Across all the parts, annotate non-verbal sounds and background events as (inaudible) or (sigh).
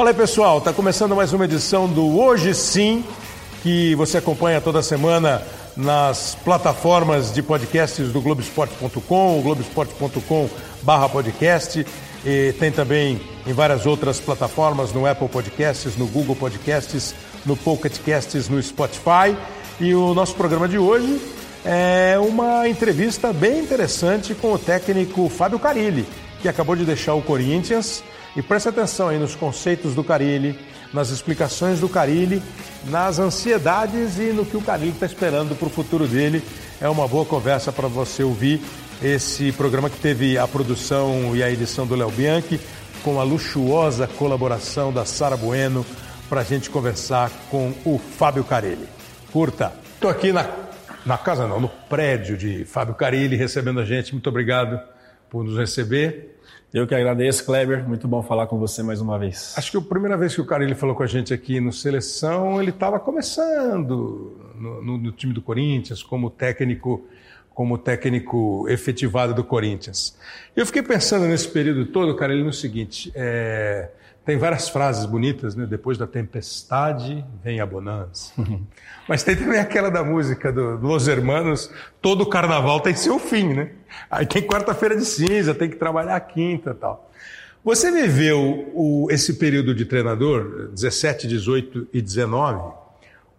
Fala aí, pessoal. Está começando mais uma edição do Hoje Sim, que você acompanha toda semana nas plataformas de podcasts do Globoesporte.com, globoesporte.com barra podcast. E tem também em várias outras plataformas, no Apple Podcasts, no Google Podcasts, no Pocket Casts, no Spotify. E o nosso programa de hoje é uma entrevista bem interessante com o técnico Fábio Carilli, que acabou de deixar o Corinthians. E preste atenção aí nos conceitos do Carilli, nas explicações do Carilli, nas ansiedades e no que o Carilli está esperando para o futuro dele. É uma boa conversa para você ouvir esse programa que teve a produção e a edição do Léo Bianchi, com a luxuosa colaboração da Sara Bueno, para a gente conversar com o Fábio Carilli. Curta. Estou aqui na, na casa, não, no prédio de Fábio Carilli, recebendo a gente. Muito obrigado por nos receber. Eu que agradeço, Kleber. Muito bom falar com você mais uma vez. Acho que a primeira vez que o Carilli falou com a gente aqui no Seleção, ele estava começando no, no, no, time do Corinthians, como técnico, como técnico efetivado do Corinthians. Eu fiquei pensando nesse período todo, Carilli, no seguinte: é, tem várias frases bonitas, né? Depois da tempestade vem a bonança. (laughs) Mas tem também aquela da música do, do Los Hermanos, todo carnaval tem seu fim, né? Aí tem quarta-feira de cinza, tem que trabalhar a quinta tal. Você viveu o, esse período de treinador, 17, 18 e 19,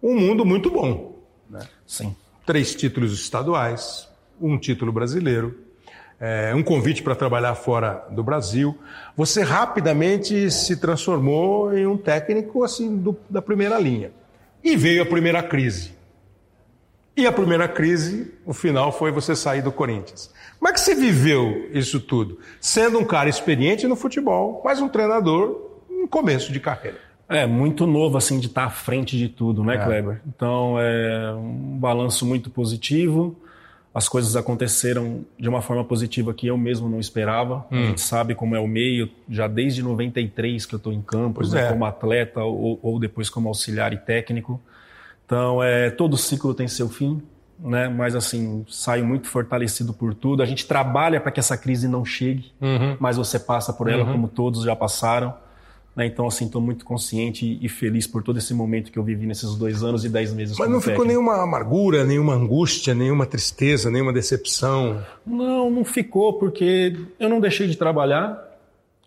um mundo muito bom. Né? Sim. Três títulos estaduais, um título brasileiro, é, um convite para trabalhar fora do Brasil. Você rapidamente se transformou em um técnico assim do, da primeira linha. E veio a primeira crise. E a primeira crise, o final foi você sair do Corinthians. Como é que você viveu isso tudo? Sendo um cara experiente no futebol, mas um treinador em começo de carreira. É, muito novo, assim, de estar à frente de tudo, né, é. Kleber? Então, é um balanço muito positivo as coisas aconteceram de uma forma positiva que eu mesmo não esperava. Hum. A gente sabe como é o meio, já desde 93 que eu estou em campo, né, é. como atleta ou, ou, depois como auxiliar e técnico. Então, é, todo ciclo tem seu fim, né? mas assim, saio muito fortalecido por tudo. A gente trabalha para que essa crise não chegue, uhum. mas você passa por ela uhum. como todos já passaram. Né? Então, assim, estou muito consciente e feliz por todo esse momento que eu vivi nesses dois anos e dez meses. Mas não ficou nenhuma amargura, nenhuma angústia, nenhuma tristeza, nenhuma decepção? Não, não ficou, porque eu não deixei de trabalhar,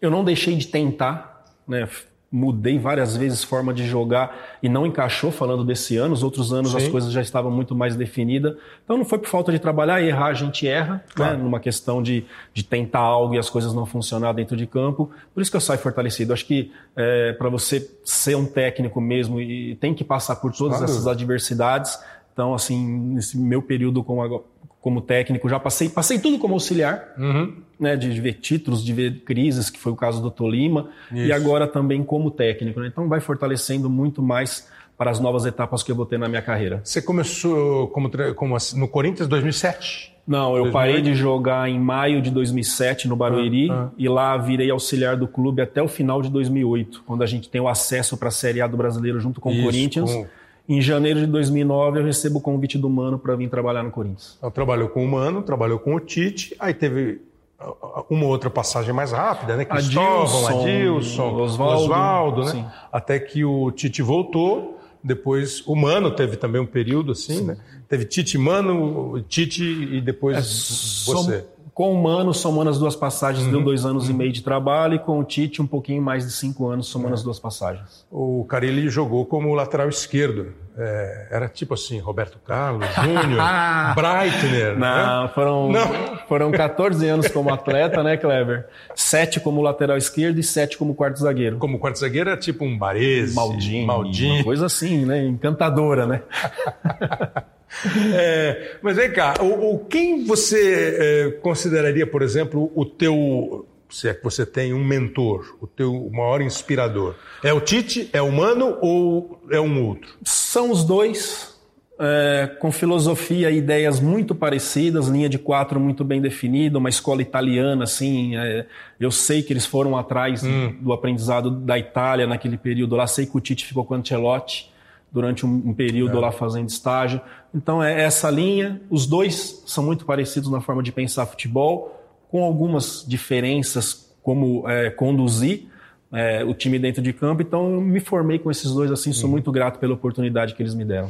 eu não deixei de tentar, né? Mudei várias vezes forma de jogar e não encaixou falando desse ano. Os outros anos Sim. as coisas já estavam muito mais definidas. Então não foi por falta de trabalhar, errar a gente erra, né? claro. né? numa questão de, de tentar algo e as coisas não funcionar dentro de campo. Por isso que eu saio fortalecido. Acho que é, para você ser um técnico mesmo e tem que passar por todas claro. essas adversidades. Então, assim, nesse meu período como, como técnico, já passei, passei tudo como auxiliar. Uhum né, de, ver títulos, de ver crises, que foi o caso do Tolima, Isso. e agora também como técnico. Né? Então vai fortalecendo muito mais para as novas etapas que eu vou ter na minha carreira. Você começou como, como no Corinthians 2007? Não, eu 2008? parei de jogar em maio de 2007 no Barueri ah, ah. e lá virei auxiliar do clube até o final de 2008, quando a gente tem o acesso para a Série A do Brasileiro junto com Isso, o Corinthians. Com... Em janeiro de 2009 eu recebo o convite do Mano para vir trabalhar no Corinthians. Eu trabalhou com o Mano, trabalhou com o Tite, aí teve uma outra passagem mais rápida, né? Cristóvão, Adilson, Oswaldo, né? Sim. Até que o Tite voltou, depois o Mano teve também um período assim, sim. né? Teve Tite, Mano, Tite e depois é, você. Com o Mano, somando as duas passagens, uhum. deu dois anos uhum. e meio de trabalho, e com o Tite, um pouquinho mais de cinco anos, somando é. as duas passagens. O Carilli jogou como lateral esquerdo. É, era tipo assim, Roberto Carlos, (laughs) Júnior, Breitner. Não, né? foram, Não, foram 14 anos como atleta, né, Kleber? Sete como lateral esquerdo e sete como quarto zagueiro. Como quarto zagueiro era tipo um Baresi, Maldini, Maldini. Uma coisa assim, né? Encantadora, né? (laughs) (laughs) É, mas vem cá, o, o quem você é, consideraria, por exemplo, o teu, se é que você tem um mentor, o teu maior inspirador? É o Tite, é o Mano ou é um outro? São os dois, é, com filosofia e ideias muito parecidas, linha de quatro muito bem definida, uma escola italiana, assim. É, eu sei que eles foram atrás hum. do aprendizado da Itália naquele período lá. Sei que o Tite ficou com o Ancelotti durante um, um período é. lá fazendo estágio. Então é essa linha. Os dois são muito parecidos na forma de pensar futebol, com algumas diferenças como é, conduzir, é, o time dentro de campo. Então, eu me formei com esses dois assim, sou uhum. muito grato pela oportunidade que eles me deram.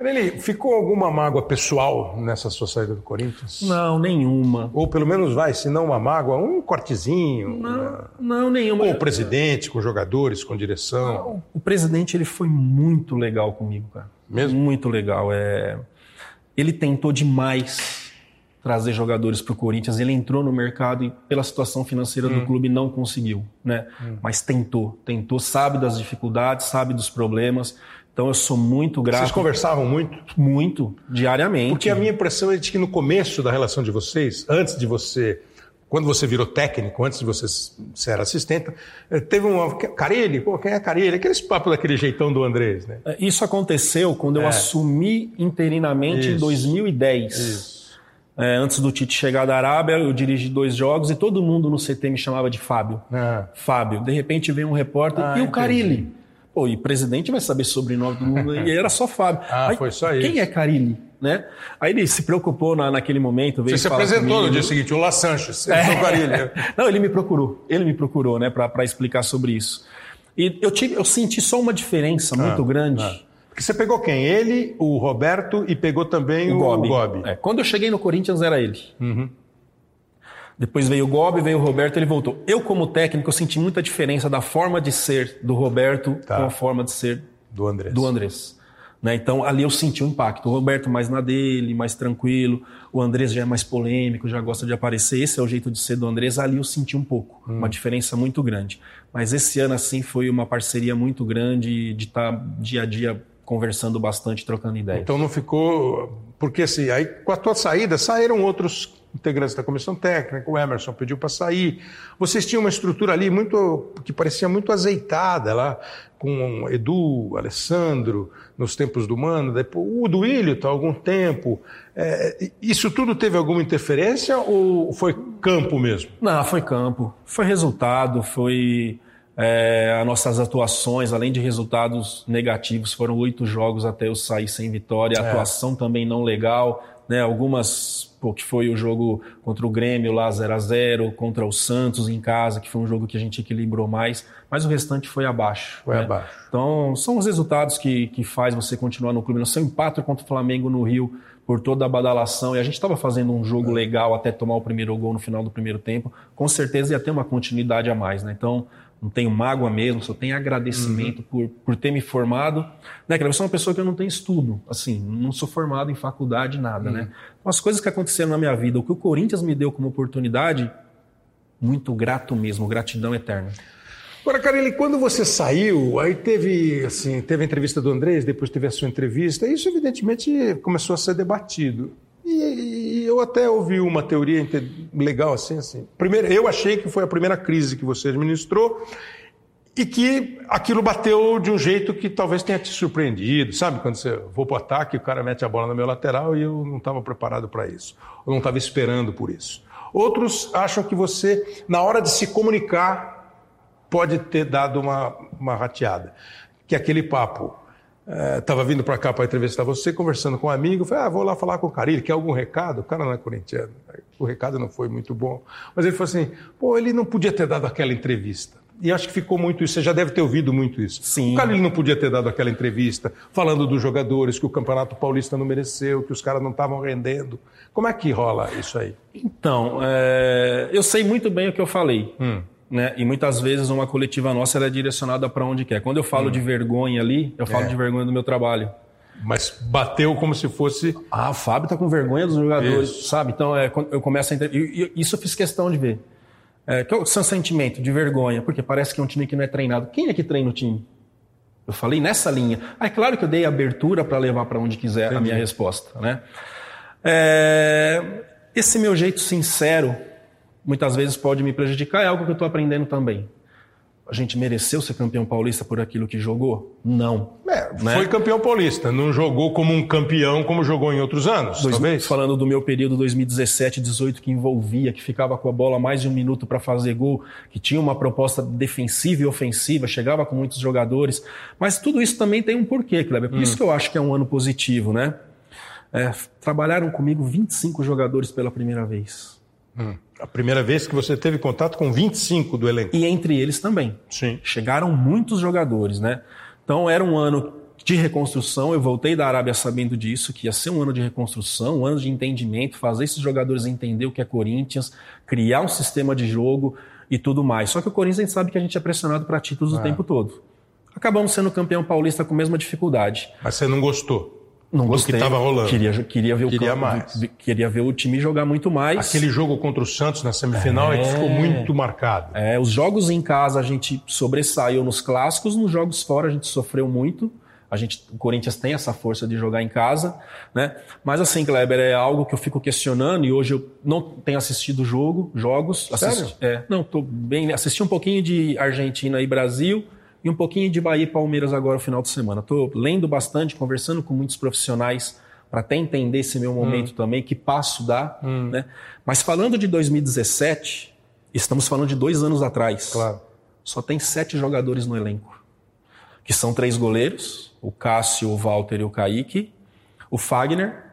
Ele ficou alguma mágoa pessoal nessa sua saída do Corinthians? Não, nenhuma. Ou pelo menos vai, se não uma mágoa, um cortezinho. Não, né? não nenhuma. Ou o presidente, com jogadores, com direção. o presidente ele foi muito legal comigo, cara. Mesmo? Muito legal. É... Ele tentou demais trazer jogadores para o Corinthians. Ele entrou no mercado e pela situação financeira hum. do clube não conseguiu, né? Hum. Mas tentou, tentou, sabe das dificuldades, sabe dos problemas. Então eu sou muito grato. Vocês conversavam muito? Muito, diariamente. Porque a minha impressão é de que no começo da relação de vocês, antes de você, quando você virou técnico, antes de você ser assistente, eh, teve um Carilli, pô, quem é Carilli? Aqueles papos daquele jeitão do Andrés, né? É, isso aconteceu quando eu é. assumi interinamente Isso. em 2010. Isso. É, antes do Tite chegar da Arábia, eu dirigi dois jogos e todo mundo no CT me chamava de Fábio. Ah. Fábio. De repente veio um repórter ah, e o Carilli. Pô, e presidente vai saber sobrenome do mundo. e era só Fábio. Ah, Aí, foi só isso. Quem é Carilli? Né? Aí ele se preocupou na, naquele momento. Veio Você se apresentou no dia seguinte, o La Sanches. É. (laughs) Não, ele me procurou. Ele me procurou, né, para explicar sobre isso. E eu, tive, eu senti só uma diferença muito ah, grande. Ah. Porque você pegou quem? Ele, o Roberto e pegou também o, o Gobi. O Gobi. É, quando eu cheguei no Corinthians era ele. Uhum. Depois veio o Gobi, veio o Roberto, ele voltou. Eu, como técnico, eu senti muita diferença da forma de ser do Roberto tá. com a forma de ser do Andrés. Do Andrés. Né? Então, ali eu senti o um impacto. O Roberto mais na dele, mais tranquilo. O Andrés já é mais polêmico, já gosta de aparecer. Esse é o jeito de ser do Andrés. Ali eu senti um pouco, hum. uma diferença muito grande. Mas esse ano, assim, foi uma parceria muito grande de estar tá dia a dia conversando bastante, trocando ideias. Então não ficou... Porque assim, aí com a tua saída, saíram outros integrantes da comissão técnica, o Emerson pediu para sair. Vocês tinham uma estrutura ali muito que parecia muito azeitada lá, com Edu, Alessandro, nos tempos do Mano, depois o Duílio está há algum tempo. É, isso tudo teve alguma interferência ou foi campo mesmo? Não, foi campo. Foi resultado, foi é, as nossas atuações, além de resultados negativos, foram oito jogos até eu sair sem vitória. A é. atuação também não legal né, algumas, pô, que foi o jogo contra o Grêmio lá 0 a 0 contra o Santos em casa, que foi um jogo que a gente equilibrou mais, mas o restante foi abaixo. Foi né? abaixo. Então, são os resultados que, que faz você continuar no clube. No seu empate contra o Flamengo no Rio, por toda a badalação, e a gente estava fazendo um jogo é. legal até tomar o primeiro gol no final do primeiro tempo, com certeza ia ter uma continuidade a mais, né? Então, não tenho mágoa mesmo, só tenho agradecimento uhum. por, por ter me formado. Né, eu sou uma pessoa que eu não tenho estudo, assim, não sou formado em faculdade, nada, né? uhum. né? As coisas que aconteceram na minha vida, o que o Corinthians me deu como oportunidade, muito grato mesmo, gratidão eterna. Agora, Carille, quando você saiu, aí teve, assim, teve a entrevista do Andrés, depois teve a sua entrevista, isso evidentemente começou a ser debatido. E, e, eu até ouvi uma teoria legal assim, assim. Primeiro, eu achei que foi a primeira crise que você administrou e que aquilo bateu de um jeito que talvez tenha te surpreendido, sabe? Quando você vou para o ataque, o cara mete a bola no meu lateral e eu não estava preparado para isso, eu não estava esperando por isso. Outros acham que você, na hora de se comunicar, pode ter dado uma, uma rateada. Que é aquele papo, Estava é, vindo para cá para entrevistar você, conversando com um amigo, falei, ah, vou lá falar com o Carilho, quer algum recado? O cara não é corintiano, o recado não foi muito bom. Mas ele falou assim, pô, ele não podia ter dado aquela entrevista. E acho que ficou muito isso, você já deve ter ouvido muito isso. Sim. O Carilho não podia ter dado aquela entrevista falando dos jogadores, que o Campeonato Paulista não mereceu, que os caras não estavam rendendo. Como é que rola isso aí? Então, é... eu sei muito bem o que eu falei. Hum. Né? E muitas vezes uma coletiva nossa é direcionada para onde quer. Quando eu falo hum. de vergonha ali, eu falo é. de vergonha do meu trabalho. Mas bateu como se fosse. Ah, o Fábio tá com vergonha dos jogadores, isso. sabe? Então é, eu começo a entender. Isso eu fiz questão de ver. É, que é o seu sentimento de vergonha, porque parece que é um time que não é treinado. Quem é que treina o time? Eu falei nessa linha. Ah, é claro que eu dei abertura para levar para onde quiser Entendi. a minha resposta, né? É, esse meu jeito sincero muitas vezes pode me prejudicar, é algo que eu estou aprendendo também. A gente mereceu ser campeão paulista por aquilo que jogou? Não. É, né? Foi campeão paulista, não jogou como um campeão como jogou em outros anos, Dois, talvez? Falando do meu período 2017-18 que envolvia, que ficava com a bola mais de um minuto para fazer gol, que tinha uma proposta defensiva e ofensiva, chegava com muitos jogadores. Mas tudo isso também tem um porquê, Kleber. Por hum. isso que eu acho que é um ano positivo, né? É, trabalharam comigo 25 jogadores pela primeira vez. Hum. A primeira vez que você teve contato com 25 do elenco. E entre eles também. Sim. Chegaram muitos jogadores, né? Então era um ano de reconstrução. Eu voltei da Arábia sabendo disso, que ia ser um ano de reconstrução, um ano de entendimento, fazer esses jogadores entender o que é Corinthians, criar um sistema de jogo e tudo mais. Só que o Corinthians a gente sabe que a gente é pressionado para títulos é. o tempo todo. Acabamos sendo campeão paulista com a mesma dificuldade. Mas você não gostou? Não gostei. Do que estava rolando. Queria, queria, ver queria o mais. queria ver o time jogar muito mais. Aquele jogo contra o Santos na semifinal é, é que ficou muito marcado. É, os jogos em casa a gente sobressaiu nos clássicos, nos jogos fora a gente sofreu muito. A gente, o Corinthians tem essa força de jogar em casa, né? Mas assim, Kleber, é algo que eu fico questionando e hoje eu não tenho assistido jogo, jogos. Sério? Assisti, é, não, tô bem. Assisti um pouquinho de Argentina e Brasil e um pouquinho de Bahia e Palmeiras agora no final de semana. Estou lendo bastante, conversando com muitos profissionais para até entender esse meu momento hum. também, que passo dá. Hum. Né? Mas falando de 2017, estamos falando de dois anos atrás. Claro. Só tem sete jogadores no elenco, que são três goleiros, o Cássio, o Walter e o Kaique, o Fagner,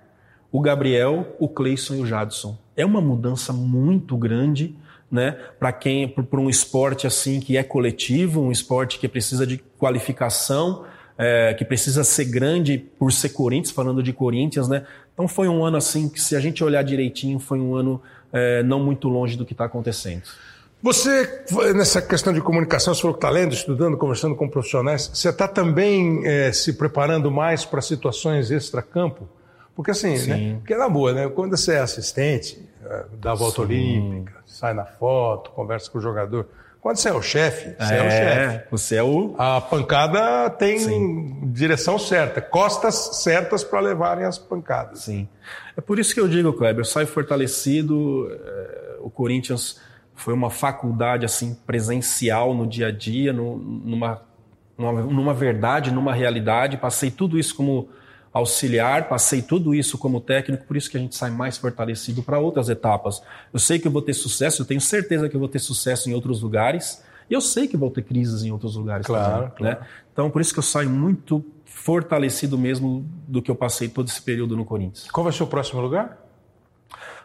o Gabriel, o Cleison e o Jadson. É uma mudança muito grande, né, para quem para um esporte assim que é coletivo, um esporte que precisa de qualificação, é, que precisa ser grande por ser Corinthians, falando de Corinthians, né? Então foi um ano assim que se a gente olhar direitinho, foi um ano é, não muito longe do que está acontecendo. Você, nessa questão de comunicação, você falou que está lendo, estudando, conversando com profissionais, você está também é, se preparando mais para situações extra-campo? Porque assim, Sim. né? Porque na boa, né? Quando você é assistente é, da volta Sim. olímpica, sai na foto, conversa com o jogador. Quando você é o chefe, você é, é o chefe. Você é o. A pancada tem Sim. direção certa, costas certas para levarem as pancadas. Sim. É por isso que eu digo, Kleber, sai fortalecido. É, o Corinthians foi uma faculdade assim presencial no dia a dia, no, numa, numa, numa verdade, numa realidade. Passei tudo isso como auxiliar, passei tudo isso como técnico, por isso que a gente sai mais fortalecido para outras etapas. Eu sei que eu vou ter sucesso, eu tenho certeza que eu vou ter sucesso em outros lugares, e eu sei que vou ter crises em outros lugares claro, também. Né? Então, por isso que eu saio muito fortalecido mesmo do que eu passei todo esse período no Corinthians. Qual vai ser o próximo lugar?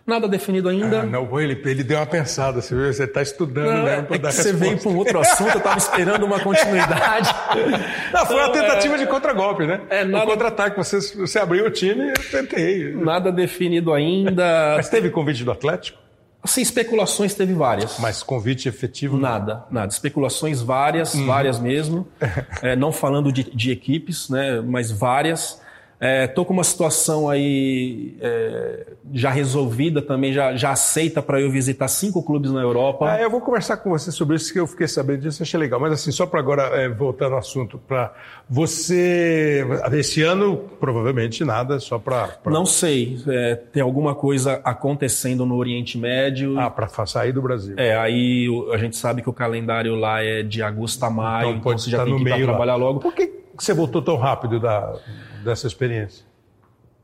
Nada definido ainda. Ah, não, ele, ele deu uma pensada, você viu? Você está estudando não, mesmo é Você veio para um outro assunto, eu estava esperando uma continuidade. (laughs) Não, foi uma então, tentativa é... de contragolpe, né? É, nada... O contra-ataque, você, você abriu o time e eu tentei. Nada definido ainda. Mas teve convite do Atlético? Assim, especulações teve várias. Mas convite efetivo? Nada, nada. Especulações várias, hum. várias mesmo. (laughs) É, não falando de, de equipes, né? Mas várias. Estou é, com uma situação aí é, já resolvida também, já, já aceita para eu visitar cinco clubes na Europa. Ah, eu vou conversar com você sobre isso, que eu fiquei sabendo disso, achei legal. Mas assim, só para agora é, voltar no assunto, para você, esse ano, provavelmente nada, só para... Pra... Não sei, é, tem alguma coisa acontecendo no Oriente Médio. Ah, para sair do Brasil. É, aí a gente sabe que o calendário lá é de agosto a maio, então, então você já tem que ir trabalhar logo. Por que você voltou tão rápido da dessa experiência?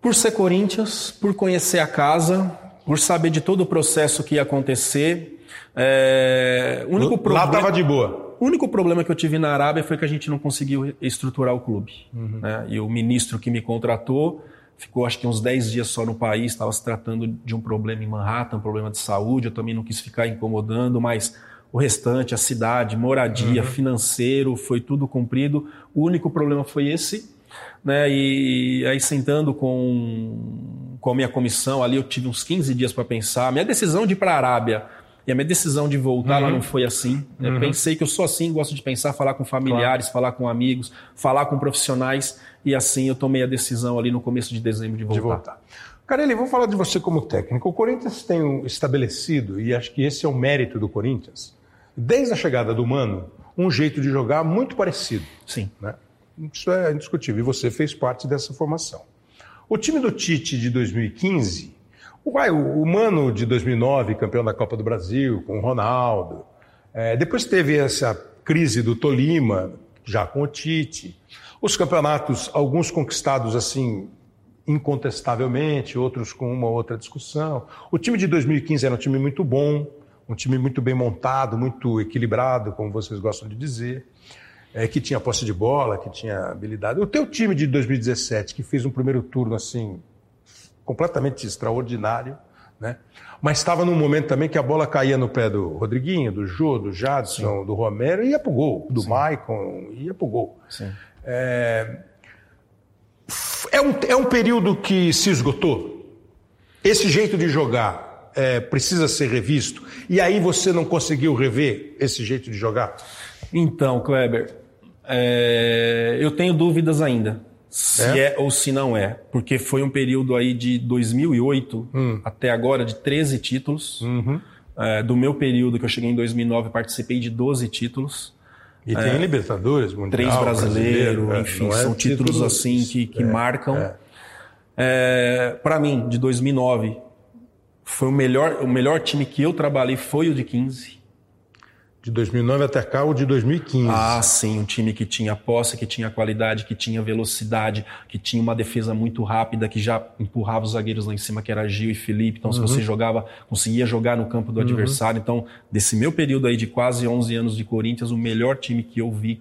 Por ser Corinthians, por conhecer a casa, por saber de todo o processo que ia acontecer. É... O único Lá estava de boa. O único problema que eu tive na Arábia foi que a gente não conseguiu estruturar o clube. Uhum. Né? E o ministro que me contratou ficou acho que uns 10 dias só no país, estava se tratando de um problema em Manhattan, um problema de saúde, eu também não quis ficar incomodando, mas o restante, a cidade, moradia, uhum. financeiro, foi tudo cumprido. O único problema foi esse, né? E aí sentando com, com a minha comissão ali, eu tive uns 15 dias para pensar. A minha decisão de ir para a Arábia e a minha decisão de voltar uhum. lá não foi assim. Eu uhum. pensei que eu sou assim, gosto de pensar, falar com familiares, claro. falar com amigos, falar com profissionais. E assim eu tomei a decisão ali no começo de dezembro de voltar. De voltar. Carelli, vamos falar de você como técnico. O Corinthians tem estabelecido, e acho que esse é o mérito do Corinthians, desde a chegada do Mano, um jeito de jogar muito parecido. Sim. Né? Isso é indiscutível. E você fez parte dessa formação. O time do Tite de 2015, o, o Mano de 2009, campeão da Copa do Brasil, com o Ronaldo. É, depois teve essa crise do Tolima, já com o Tite. Os campeonatos, alguns conquistados assim incontestavelmente, outros com uma outra discussão. O time de 2015 era um time muito bom, um time muito bem montado, muito equilibrado, como vocês gostam de dizer é, que tinha posse de bola, que tinha habilidade. O teu time de 2017, que fez um primeiro turno assim completamente extraordinário, Né? Mas estava num momento também que a bola caía no pé do Rodriguinho, do Jô, do Jadson, Sim. do Romero e ia pro gol, do Sim. Maicon, ia pro gol. É... É, um, é um período que se esgotou. Esse jeito de jogar é, precisa ser revisto. E aí você não conseguiu rever esse jeito de jogar? Então, Kleber, é... eu tenho dúvidas ainda se é? é? ou se não é, porque foi um período aí de 2008 hum. até agora de 13 títulos. Uhum. É, do meu período que eu cheguei em 2009, participei de 12 títulos. E tem é, Libertadores, Mundial, Três brasileiros, brasileiro, é, enfim, é são títulos, títulos, assim que, que marcam. Para mim, de 2009, foi o melhor, o melhor time que eu trabalhei foi o de 15. De 2009 até cá, o de 2015. Ah, sim, um time que tinha posse, que tinha qualidade, que tinha velocidade, que tinha uma defesa muito rápida, que já empurrava os zagueiros lá em cima, que era Gil e Felipe. Então, uhum. se você jogava, conseguia jogar no campo do uhum. adversário. Então, desse meu período aí de quase 11 anos de Corinthians, o melhor time que eu vi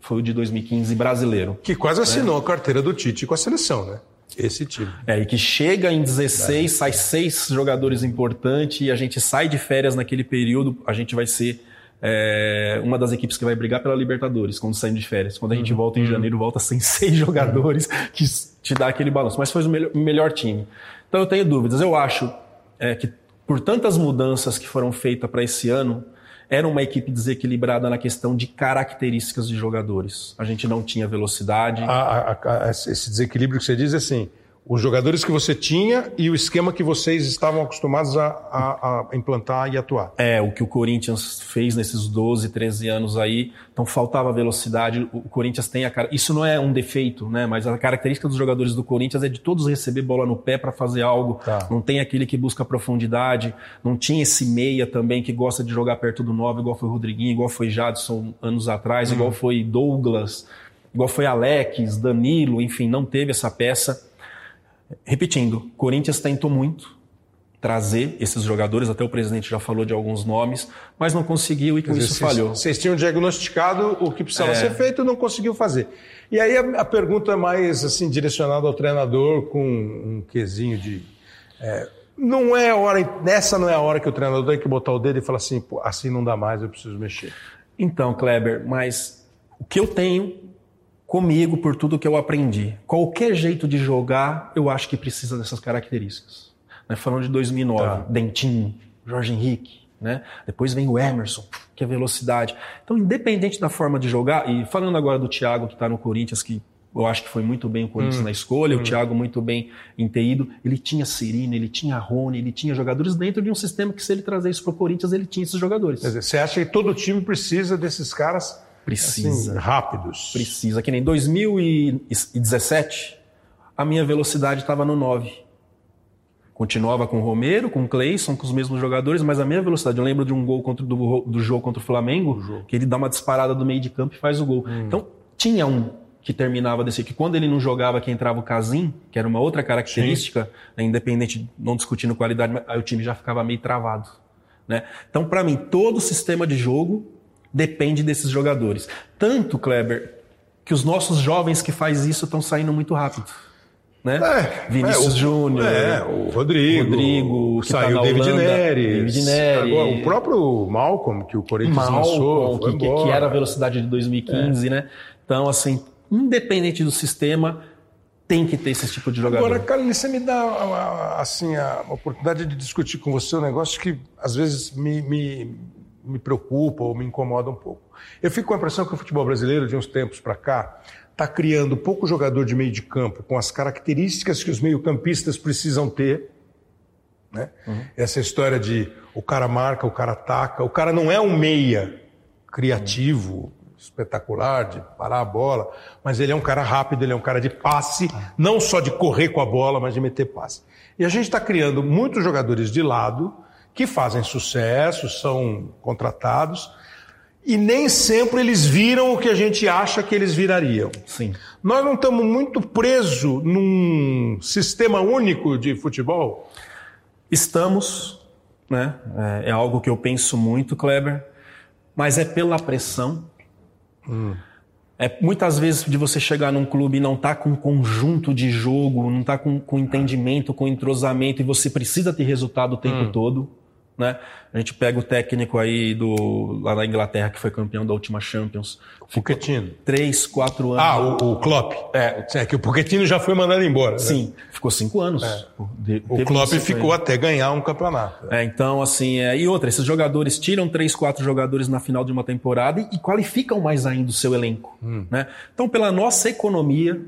foi o de 2015 brasileiro. Que quase assinou né? a carteira do Tite com a seleção, né? Esse time. É, e que chega em 16, é. sai seis jogadores importantes e a gente sai de férias naquele período, a gente vai ser é uma das equipes que vai brigar pela Libertadores quando saímos de férias. Quando a gente uhum. volta em uhum. janeiro, volta sem (laughs) seis jogadores que te dá aquele balanço. Mas foi o melhor, melhor time. Então eu tenho dúvidas. Eu acho é, que por tantas mudanças que foram feitas para esse ano, era uma equipe desequilibrada na questão de características de jogadores. A gente não tinha velocidade. A, a, a, esse desequilíbrio que você diz é assim, os jogadores que você tinha e o esquema que vocês estavam acostumados a, a, a, implantar e atuar. É, o que o Corinthians fez nesses 12, 13 anos aí, então faltava velocidade. O Corinthians tem a cara. Isso não é um defeito, né? Mas a característica dos jogadores do Corinthians é de todos receber bola no pé para fazer algo. Tá. Não tem aquele que busca profundidade, não tinha esse meia também que gosta de jogar perto do 9, igual foi o Rodriguinho, igual foi Jadson anos atrás, hum. igual foi Douglas, igual foi Alex, Danilo, enfim, não teve essa peça. Repetindo, Corinthians tentou muito trazer esses jogadores, até o presidente já falou de alguns nomes, mas não conseguiu e com isso vocês, falhou. Vocês tinham diagnosticado o que precisava é... ser feito e não conseguiu fazer. E aí a, a, pergunta é mais assim direcionada ao treinador com um quesinho de é, não é a hora, nessa não é a hora que o treinador tem que botar o dedo e falar assim, assim não dá mais, eu preciso mexer. Então, Kleber, mas o que eu tenho comigo por tudo que eu aprendi. Qualquer jeito de jogar, eu acho que precisa dessas características. Né? Falando de 2009, tá. Dentinho, Jorge Henrique, né? Depois vem o Emerson, que é velocidade. Então, independente da forma de jogar, e falando agora do Thiago que está no Corinthians, que eu acho que foi muito bem o Corinthians hum, na escolha, hum. o Thiago muito bem inteído, ele tinha Serino, ele tinha Rony, ele tinha jogadores dentro de um sistema que se ele trazer isso para o Corinthians, ele tinha esses jogadores. Quer dizer, você acha que todo time precisa desses caras Precisa. Assim, rápidos. Precisa. Que nem 2017, a minha velocidade estava no 9. Continuava com o Romero, com o Cleison, com os mesmos jogadores, mas a minha velocidade. Eu lembro de um gol contra, do, do jogo contra o Flamengo, que ele dá uma disparada do meio de campo e faz o gol. Hum. Então, tinha um que terminava desse que quando ele não jogava que entrava o Casim, que era uma outra característica, né, independente, não discutindo qualidade, aí o time já ficava meio travado. Né? Então, para mim, todo o sistema de jogo depende desses jogadores. Tanto, Kleber, que os nossos jovens que faz isso estão saindo muito rápido. Né? É, Vinícius é, Júnior. É, o Rodrigo. Rodrigo, saiu tá David Holanda, Neres. David Neres. Agora, o próprio Malcolm, que o Corinthians Malcolm, lançou. Que, que, que, era a velocidade de 2015, é. né? Então, assim, independente do sistema, tem que ter esse tipo de jogador. Agora, Carlos, você me dá assim, a oportunidade de discutir com você um negócio que às vezes me, me me preocupa ou me incomoda um pouco. Eu fico com a impressão que o futebol brasileiro, de uns tempos para cá, está criando pouco jogador de meio de campo com as características que os meio-campistas precisam ter. Né? Uhum. Essa história de o cara marca, o cara ataca. O cara não é um meia criativo, uhum. espetacular, de parar a bola, mas ele é um cara rápido, ele é um cara de passe, não só de correr com a bola, mas de meter passe. E a gente está criando muitos jogadores de lado que fazem sucesso, são contratados, e nem sempre eles viram o que a gente acha que eles virariam. Sim. Nós não estamos muito presos num sistema único de futebol? Estamos, né? É, é algo que eu penso muito, Kleber, mas é pela pressão. Hum. É, muitas vezes de você chegar num clube e não tá com conjunto de jogo, não tá com, com entendimento, com entrosamento, e você precisa ter resultado o tempo hum. todo. Né? A gente pega o técnico aí do lá na Inglaterra que foi campeão da última Champions. Pochettino. Três, quatro anos. Ah, o, o Klopp. É, é que o Pochettino já foi mandado embora. Né? Sim, ficou cinco anos. É. De, o Klopp ficou até ganhar um campeonato. É, então assim, é, e outra, esses jogadores tiram três, quatro jogadores na final de uma temporada e, e qualificam mais ainda o seu elenco. Hum. Né? Então, pela nossa economia,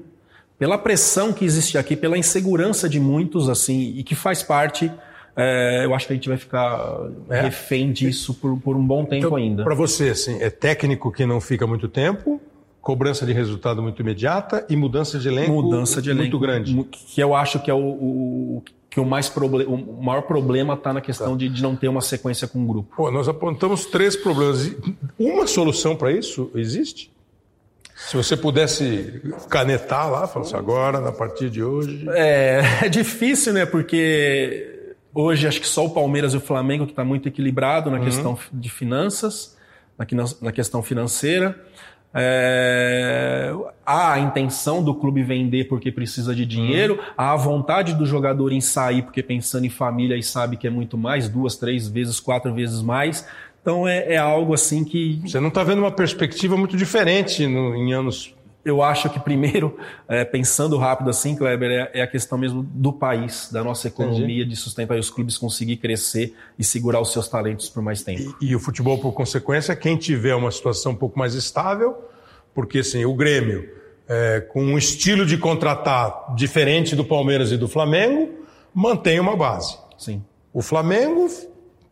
pela pressão que existe aqui, pela insegurança de muitos, assim, e que faz parte é, eu acho que a gente vai ficar é. refém disso por, por um bom tempo então, ainda. Para você, assim, é técnico que não fica muito tempo, cobrança de resultado muito imediata e mudança de elenco, mudança de elenco muito grande. Que eu acho que é o, o que o, mais o maior problema está na questão tá. de, de, não ter uma sequência com o grupo. Pô, nós apontamos três problemas. Uma solução para isso existe? Se você pudesse canetar lá, falar assim, agora, na partir de hoje. É, (laughs) é difícil, né? Porque Hoje, acho que só o Palmeiras e o Flamengo que está muito equilibrado na uhum. questão de finanças, na, na questão financeira. É, há a intenção do clube vender porque precisa de dinheiro, uhum. há a vontade do jogador em sair porque pensando em família e sabe que é muito mais, duas, três vezes, quatro vezes mais. Então é, é algo assim que. Você não está vendo uma perspectiva muito diferente no, em anos eu acho que primeiro, (laughs) é, pensando rápido assim, Kleber, é, é, a questão mesmo do país, da nossa economia, Entendi. de sustentar os clubes conseguir crescer e segurar os seus talentos por mais tempo. E, e, o futebol, por consequência, quem tiver uma situação um pouco mais estável, porque assim, o Grêmio, é, com um estilo de contratar diferente do Palmeiras e do Flamengo, mantém uma base. Sim. O Flamengo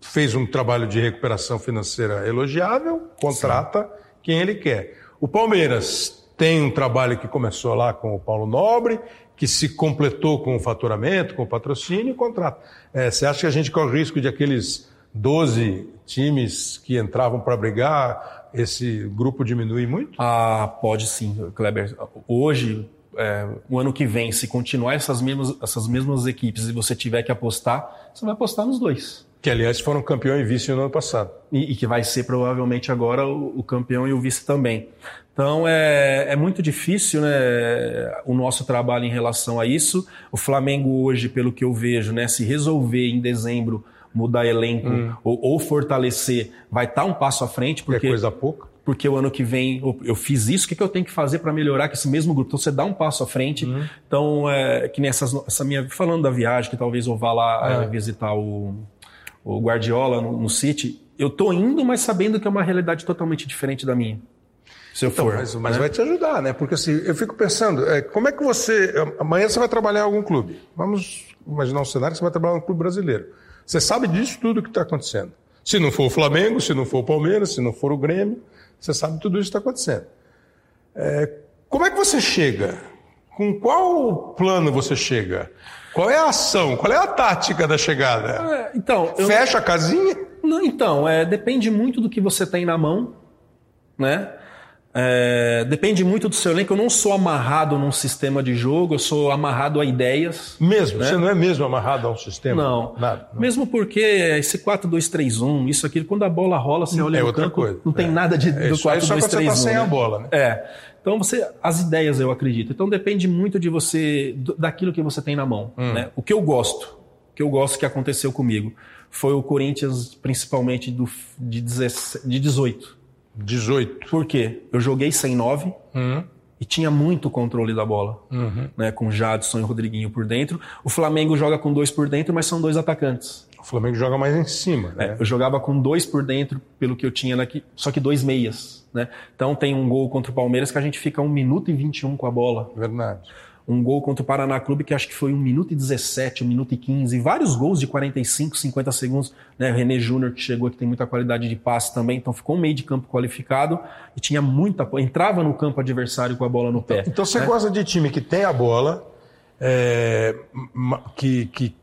fez um trabalho de recuperação financeira elogiável, contrata Sim. quem ele quer. O Palmeiras tem um trabalho que começou lá com o Paulo Nobre, que se completou com o faturamento, com o patrocínio e contrato. É, você acha que a gente corre risco de aqueles 12 times que entravam para brigar, esse grupo diminuir muito? Ah, pode sim, Kleber. Hoje, é, o ano que vem, se continuar essas mesmas, essas mesmas equipes e você tiver que apostar, você vai apostar nos dois. Que, aliás, foram campeão e vice no ano passado. E, e que vai ser provavelmente agora o, o, campeão e o vice também. Então é, é muito difícil né, o nosso trabalho em relação a isso. O Flamengo hoje, pelo que eu vejo, né, se resolver em dezembro mudar elenco hum. ou, ou, fortalecer, vai estar tá um passo à frente. Porque, é coisa pouca. Porque o ano que vem eu fiz isso, o que, que eu tenho que fazer para melhorar com esse mesmo grupo? Então você dá um passo à frente. Hum. Então, é, que nessas, essa minha. Falando da viagem, que talvez eu vá lá é. visitar o, o Guardiola no, no City, eu tô indo, mas sabendo que é uma realidade totalmente diferente da minha se eu então, for. Mas, mas né? vai te ajudar, né? Porque assim, eu fico pensando, é, como é que você. Amanhã você vai trabalhar em algum clube. Vamos imaginar um cenário que você vai trabalhar em um clube brasileiro. Você sabe disso tudo que está acontecendo. Se não for o Flamengo, se não for o Palmeiras, se não for o Grêmio, você sabe tudo isso que está acontecendo. É, como é que você chega? Com qual plano você chega? Qual é a ação? Qual é a tática da chegada? É, então, eu... Fecha a casinha? Não, então, é, depende muito do que você tem na mão, né? É, depende muito do seu elenco. Eu não sou amarrado num sistema de jogo, eu sou amarrado a ideias. Mesmo? Né? Você não é mesmo amarrado a um sistema? Não. Nada, não. Mesmo porque esse 4-2-3-1, isso aqui, quando a bola rola, você olha é outra campo, coisa. não tem é. nada de, é do 4-2-3-1. Só, só você está sem né? a bola, né? É. Então você, as ideias eu acredito. Então depende muito de você, daquilo que você tem na mão. Hum. Né? O que eu gosto, o que eu gosto que aconteceu comigo, foi o Corinthians, principalmente do, de, 17, de 18. 18. Por quê? Eu joguei sem 9 uhum. e tinha muito controle da bola, uhum. né? Com Jadson e Rodriguinho por dentro. O Flamengo joga com dois por dentro, mas são dois atacantes. O Flamengo joga mais em cima. É, né? eu jogava com dois por dentro, pelo que eu tinha aqui, só que dois meias. Né? Então tem um gol contra o Palmeiras que a gente fica 1 minuto e 21 com a bola. Verdade um gol contra o Paraná Clube que acho que foi 1 minuto e 17, 1 minuto e 15, vários gols de 45, 50 segundos. Né? O René Júnior que chegou, que tem muita qualidade de passe também, então ficou um meio de campo qualificado e tinha muita. entrava no campo adversário com a bola no pé. Então você né? gosta de time que tem a bola, é, que, que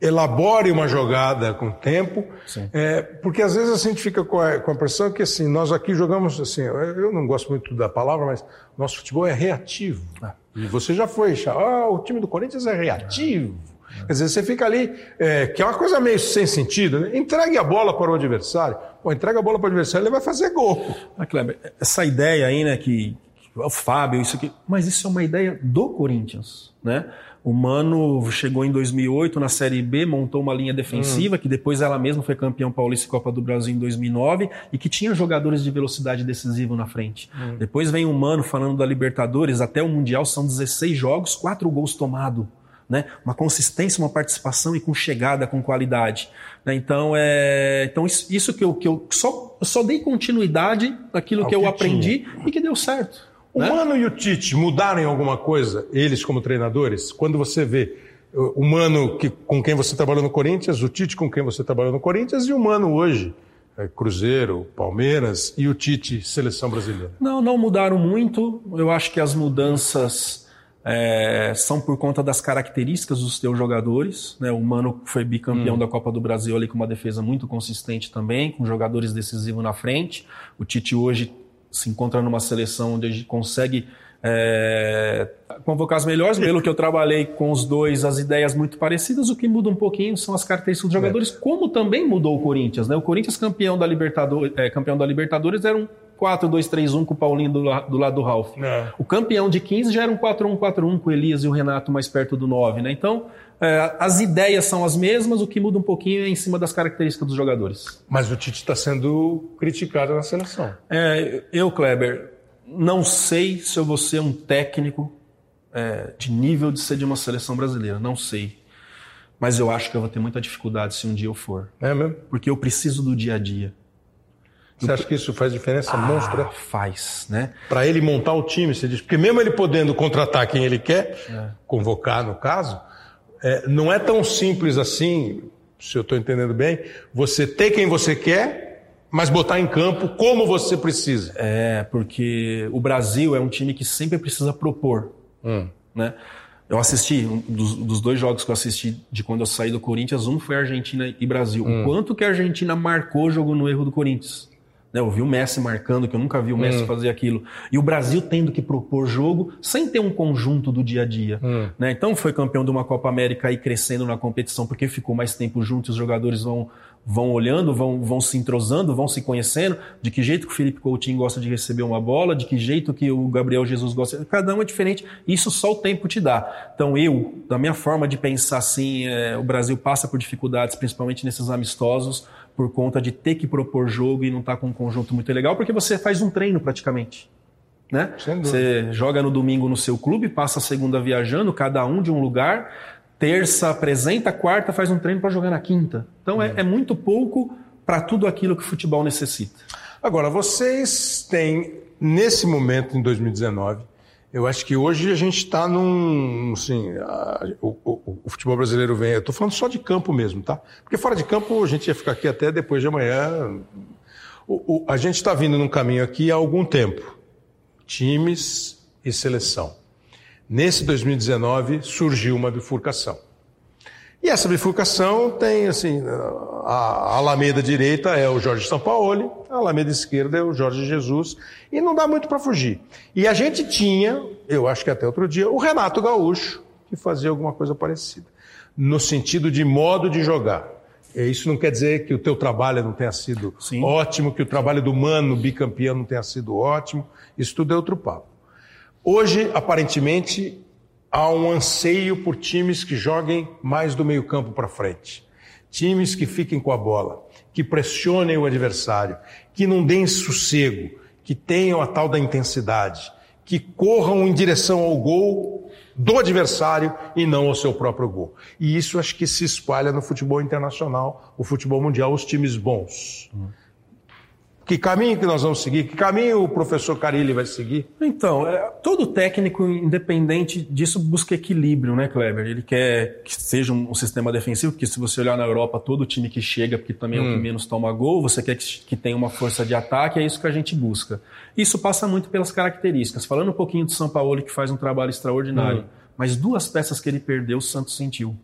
elabore uma jogada com tempo, é, porque às vezes a gente fica com a, com a impressão que assim, nós aqui jogamos assim, eu não gosto muito da palavra, mas nosso futebol é reativo. Ah. E você já foi, ah, o time do Corinthians é reativo. Quer dizer, você fica ali, é, que é uma coisa meio sem sentido, né? entregue a bola para o adversário. Pô, entrega a bola para o adversário, ele vai fazer gol. Ah, Kleber, essa ideia aí, né, que o Fábio, isso aqui. Mas isso é uma ideia do Corinthians, né? O Mano chegou em 2008 na Série B, montou uma linha defensiva, hum. que depois ela mesma foi campeão paulista e Copa do Brasil em 2009, e que tinha jogadores de velocidade decisivo na frente. Hum. Depois vem o Mano falando da Libertadores, até o Mundial são 16 jogos, 4 gols tomados. Né? Uma consistência, uma participação e com chegada, com qualidade. Né? Então, é, então isso, isso, que eu, que eu só, eu só dei continuidade àquilo que eu aprendi tinha. e que deu certo. O né? Mano e o Tite mudaram em alguma coisa, eles como treinadores? Quando você vê o Mano que, com quem você trabalhou no Corinthians, o Tite com quem você trabalhou no Corinthians e o Mano hoje, é, Cruzeiro, Palmeiras e o Tite, seleção brasileira? Não, não mudaram muito. Eu acho que as mudanças é, são por conta das características dos teus jogadores. Né? O Mano foi bicampeão hum. da Copa do Brasil ali com uma defesa muito consistente também, com jogadores decisivos na frente. O Tite hoje se encontra numa seleção onde a gente consegue é, convocar as melhores, pelo que eu trabalhei com os dois, as ideias muito parecidas, o que muda um pouquinho são as características dos jogadores, é. como também mudou o Corinthians, né? O Corinthians campeão da Libertadores, é, campeão da Libertadores era um 4-2-3-1 com o Paulinho do, do lado do Ralf. É. O campeão de 15 já era um 4-1-4-1 com o Elias e o Renato mais perto do 9, né? Então, é, as ideias são as mesmas, o que muda um pouquinho é em cima das características dos jogadores. Mas o Tite está sendo criticado na seleção. É, eu, Kleber, não sei se eu vou ser um técnico é, de nível de ser de uma seleção brasileira, não sei. Mas eu acho que eu vou ter muita dificuldade se um dia eu for. É mesmo? Porque eu preciso do dia a dia. Você acha que isso faz diferença ah, monstra? Faz, né? Para ele montar o time, você diz. Porque mesmo ele podendo contratar quem ele quer, é. convocar no caso, é, não é tão simples assim, se eu estou entendendo bem, você ter quem você quer, mas botar em campo como você precisa. É, porque o Brasil é um time que sempre precisa propor. Hum. Né? Eu assisti, um dos, dos, dois jogos que eu assisti de quando eu saí do Corinthians, um foi Argentina e Brasil. Hum. O quanto que a Argentina marcou o jogo no erro do Corinthians. Né? Eu vi o Messi marcando, que eu nunca vi o Messi hum. fazer aquilo. E o Brasil tendo que propor jogo sem ter um conjunto do dia a dia. Hum. Né? Então foi campeão de uma Copa América e crescendo na competição porque ficou mais tempo junto, os jogadores vão, vão olhando, vão, vão se entrosando, vão se conhecendo, de que jeito que o Felipe Coutinho gosta de receber uma bola, de que jeito que o Gabriel Jesus gosta. Cada um é diferente, isso só o tempo te dá. Então eu, da minha forma de pensar assim, é, o Brasil passa por dificuldades, principalmente nesses amistosos, por conta de ter que propor jogo e não estar tá com um conjunto muito legal, porque você faz um treino praticamente. Né? Você joga no domingo no seu clube, passa a segunda viajando, cada um de um lugar, terça apresenta, quarta faz um treino para jogar na quinta. Então é, é muito pouco para tudo aquilo que o futebol necessita. Agora, vocês têm, nesse momento, em 2019, eu acho que hoje a gente está num. Assim, a, o, o, o, futebol brasileiro vem. Eu estou falando só de campo mesmo, tá? Porque fora de campo a gente ia ficar aqui até depois de amanhã. O, a gente está vindo num caminho aqui há algum tempo. Times e seleção. Nesse 2019 surgiu uma bifurcação. E essa bifurcação tem, assim, a Alameda direita é o Jorge Sampaoli, a Alameda esquerda é o Jorge Jesus, e não dá muito para fugir. E a gente tinha, eu acho que até outro dia, o Renato Gaúcho, que fazia alguma coisa parecida, no sentido de modo de jogar. Isso não quer dizer que o teu trabalho não tenha sido Sim. ótimo, que o trabalho do Mano, bicampeão, não tenha sido ótimo. Isso tudo é outro papo. Hoje, aparentemente, há um anseio por times que joguem mais do meio-campo para frente. Times que fiquem com a bola, que pressionem o adversário, que não deem sossego, que tenham a tal da intensidade, que corram em direção ao gol do adversário e não ao seu próprio gol. E isso acho que se espalha no futebol internacional, o futebol mundial, os times bons. Hum. Que caminho que nós vamos seguir? Que caminho o professor Carilli vai seguir? Então, é, todo técnico, independente disso, busca equilíbrio, né, Kleber? Ele quer que seja um, sistema defensivo, porque se você olhar na Europa, todo time que chega, porque também é o que hum. menos toma gol, você quer que, que tenha uma força de ataque, é isso que a gente busca. Isso passa muito pelas características. Falando um pouquinho do São Paulo, que faz um trabalho extraordinário, hum. mas duas peças que ele perdeu, o Santos sentiu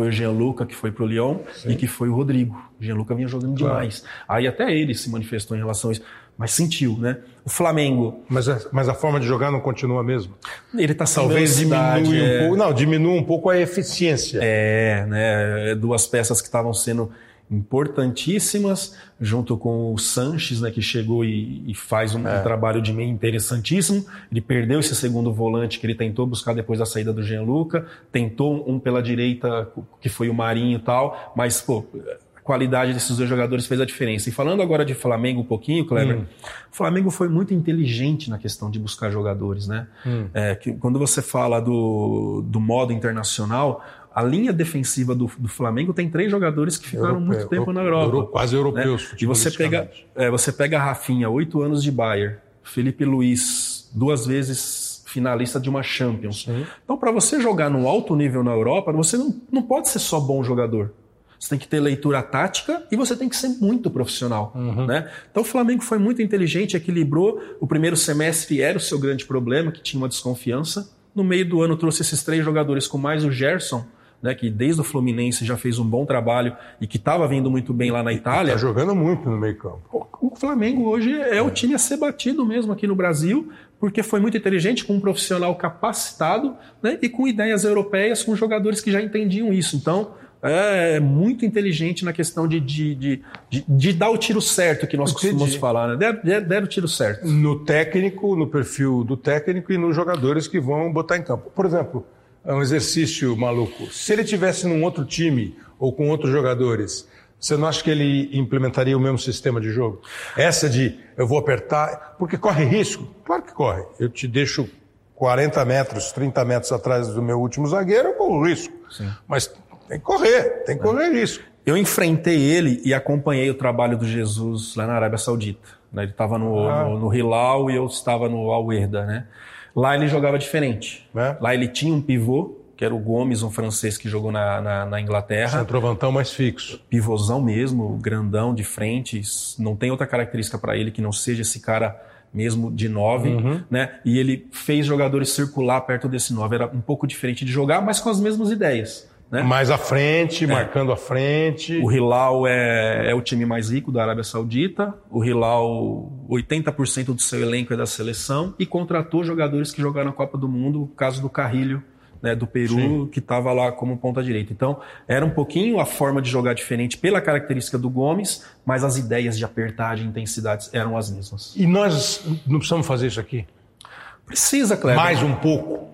foi o Gianluca que foi para o Lyon Sim. e que foi o Rodrigo. O Gianluca vinha jogando claro. demais. Aí até ele se manifestou em relação a isso, mas sentiu, né? O Flamengo. Mas a, mas a forma de jogar não continua mesmo? Ele está sem Talvez diminui é... um pouco. Não, diminua um pouco a eficiência. É, né? Duas peças que estavam sendo importantíssimas, junto com o Sanches, né, que chegou e, e faz um, é. trabalho de meio interessantíssimo. Ele perdeu esse segundo volante que ele tentou buscar depois da saída do Gianluca, tentou um pela direita, que foi o Marinho e tal, mas, pô, a qualidade desses dois jogadores fez a diferença. E falando agora de Flamengo um pouquinho, Kleber, hum. o Flamengo foi muito inteligente na questão de buscar jogadores, né? Hum. É, que, quando você fala do, do modo internacional, a linha defensiva do, do Flamengo tem três jogadores que ficaram Europeu, muito tempo na Europa. Euro, quase europeus. Né? E você pega, é, você pega a Rafinha, oito anos de Bayern, Felipe Luiz, duas vezes finalista de uma Champions. Sim. Então, para você jogar no alto nível na Europa, você não, não pode ser só bom jogador. Você tem que ter leitura tática e você tem que ser muito profissional. Uhum. Né? Então o Flamengo foi muito inteligente, equilibrou. O primeiro semestre era o seu grande problema, que tinha uma desconfiança. No meio do ano trouxe esses três jogadores com mais o Gerson, né, que desde o Fluminense já fez um bom trabalho e que estava vindo muito bem lá na Itália. Está jogando muito no meio campo. O, Flamengo hoje é, é o time a ser batido mesmo aqui no Brasil, porque foi muito inteligente, com um profissional capacitado né, e com ideias europeias, com jogadores que já entendiam isso. Então, é muito inteligente na questão de, de, de, de, de dar o tiro certo, que nós Entendi. costumamos falar, né? Der, der, der, o tiro certo. No técnico, no perfil do técnico e nos jogadores que vão botar em campo. Por exemplo, é um exercício maluco. Se ele tivesse num outro time ou com outros jogadores, você não acha que ele implementaria o mesmo sistema de jogo? Essa de eu vou apertar, porque corre risco? Claro que corre. Eu te deixo 40 metros, 30 metros atrás do meu último zagueiro, eu corro risco. Sim. Mas tem que correr, tem que correr é. risco. Eu enfrentei ele e acompanhei o trabalho do Jesus lá na Arábia Saudita. Né? Ele estava no, ah. no, no, Hilal e eu estava no Al-Werda, né? Lá ele jogava diferente. É. Lá ele tinha um pivô, que era o Gomes, um francês que jogou na, na, na Inglaterra. Centrovantão mais fixo. Pivôzão mesmo, grandão de frente. Não tem outra característica para ele que não seja esse cara mesmo de nove, uhum. né? E ele fez jogadores circular perto desse nove. Era um pouco diferente de jogar, mas com as mesmas ideias. Né? Mais à frente, é. marcando à frente. O Hilal é, é, o time mais rico da Arábia Saudita. O Hilal, 80% do seu elenco é da seleção e contratou jogadores que jogaram a Copa do Mundo, o caso do Carrilho, né, do Peru, Sim. que estava lá como ponta direita. Então, era um pouquinho a forma de jogar diferente pela característica do Gomes, mas as ideias de apertar, de intensidades eram as mesmas. E nós não precisamos fazer isso aqui? Precisa, Cleber. Mais um pouco.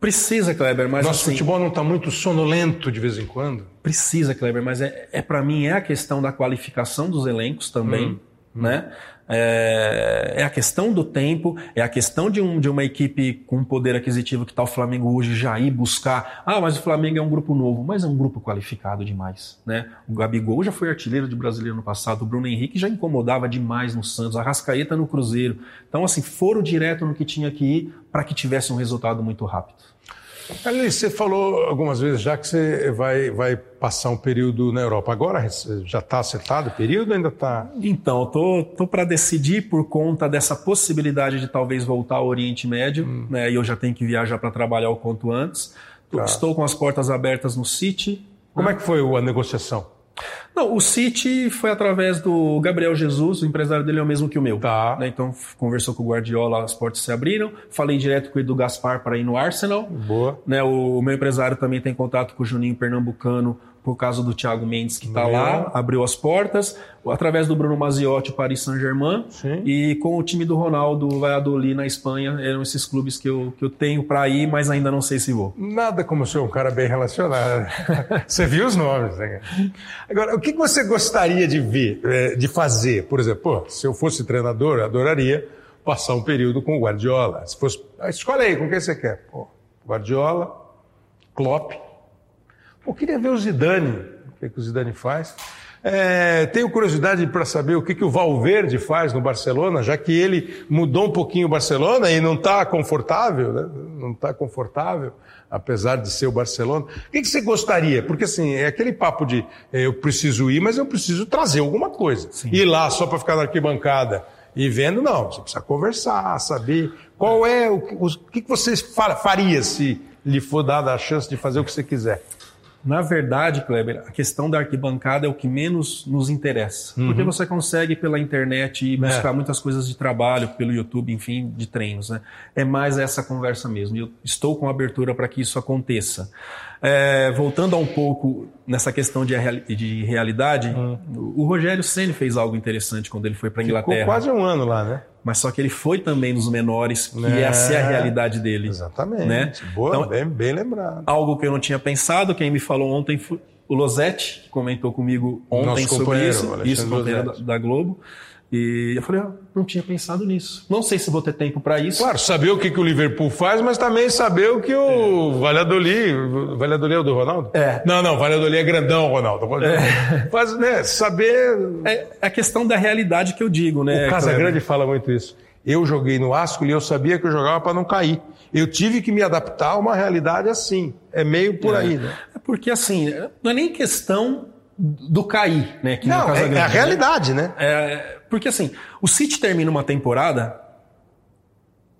Precisa, Kleber, mas Nosso assim, futebol não está muito sonolento de vez em quando? Precisa, Kleber, mas é, é para mim é a questão da qualificação dos elencos também, hum. Né? É, é, a questão do tempo, é a questão de, um, de uma equipe com poder aquisitivo que está o Flamengo hoje já ir buscar. Ah, mas o Flamengo é um grupo novo, mas é um grupo qualificado demais. Né? O Gabigol já foi artilheiro de brasileiro no passado, o Bruno Henrique já incomodava demais no Santos, a Rascaeta no Cruzeiro. Então, assim, foram direto no que tinha que ir para que tivesse um resultado muito rápido. Ali, você falou algumas vezes já que você vai, vai passar um período na Europa. Agora já está acertado o período ainda está? Então, tô, tô para decidir por conta dessa possibilidade de talvez voltar ao Oriente Médio, hum. né? E eu já tenho que viajar para trabalhar o quanto antes. Tá. Estou com as portas abertas no City. Como é que foi a negociação? Não, o City foi através do Gabriel Jesus, o empresário dele é o mesmo que o meu. Tá. Né? Então conversou com o Guardiola, as portas se abriram. Falei direto com o Edu Gaspar para ir no Arsenal. Boa. Né? O, o meu empresário também tem contato com o Juninho Pernambucano por causa do Thiago Mendes que está lá, abriu as portas, através do Bruno Maziotti, o Paris Saint-Germain, e com o time do Ronaldo, Valladolid na Espanha, eram esses clubes que eu, que eu tenho para ir, mas ainda não sei se vou. Nada como ser um cara bem relacionado. (laughs) você viu os nomes, né? Agora, o que você gostaria de ver, é, de fazer? Por exemplo, pô, se eu fosse treinador, eu adoraria passar um período com o Guardiola. Se fosse, escolhe aí, com quem você quer? Pô, Guardiola, Klopp, eu queria ver o Zidane, o que, que o Zidane faz. É, tenho curiosidade para saber o que, que o Valverde faz no Barcelona, já que ele mudou um pouquinho o Barcelona e não está confortável, né? não está confortável, apesar de ser o Barcelona. O que, que você gostaria? Porque assim, é aquele papo de é, eu preciso ir, mas eu preciso trazer alguma coisa. Sim. Ir lá só para ficar na arquibancada e vendo, não. Você precisa conversar, saber qual é o, o, o que, que você faria se lhe for dada a chance de fazer o que você quiser. Na verdade, Kleber, a questão da arquibancada é o que menos nos interessa. Uhum. Porque você consegue pela internet buscar é. muitas coisas de trabalho, pelo YouTube, enfim, de treinos. Né? É mais essa conversa mesmo. Eu estou com abertura para que isso aconteça. É, voltando a um pouco nessa questão de, de realidade, uhum. o Rogério Ceni fez algo interessante quando ele foi para a Inglaterra. Ficou quase um ano lá, né? Mas só que ele foi também nos menores, é, essa é a realidade dele. Exatamente. Né? Boa, então, bem, bem lembrado. Algo que eu não tinha pensado, quem me falou ontem foi o Losetti, que comentou comigo ontem Nosso sobre isso, isso, da, da Globo. E eu falei, ah, não tinha pensado nisso. Não sei se vou ter tempo para isso. Claro, saber o que, que o Liverpool faz, mas também saber o que o é. Valladolid. Valladolid é o do Ronaldo? É. Não, não, Valladolid é grandão, Ronaldo. É. Faz, né, saber. É a questão da realidade que eu digo, né? O Casagrande fala muito isso. Eu joguei no Ascoli e eu sabia que eu jogava para não cair. Eu tive que me adaptar a uma realidade assim. É meio por é. aí, né? É porque assim, não é nem questão do cair, né? Não, é, é, a realidade, né? né? É, porque assim, o City termina uma temporada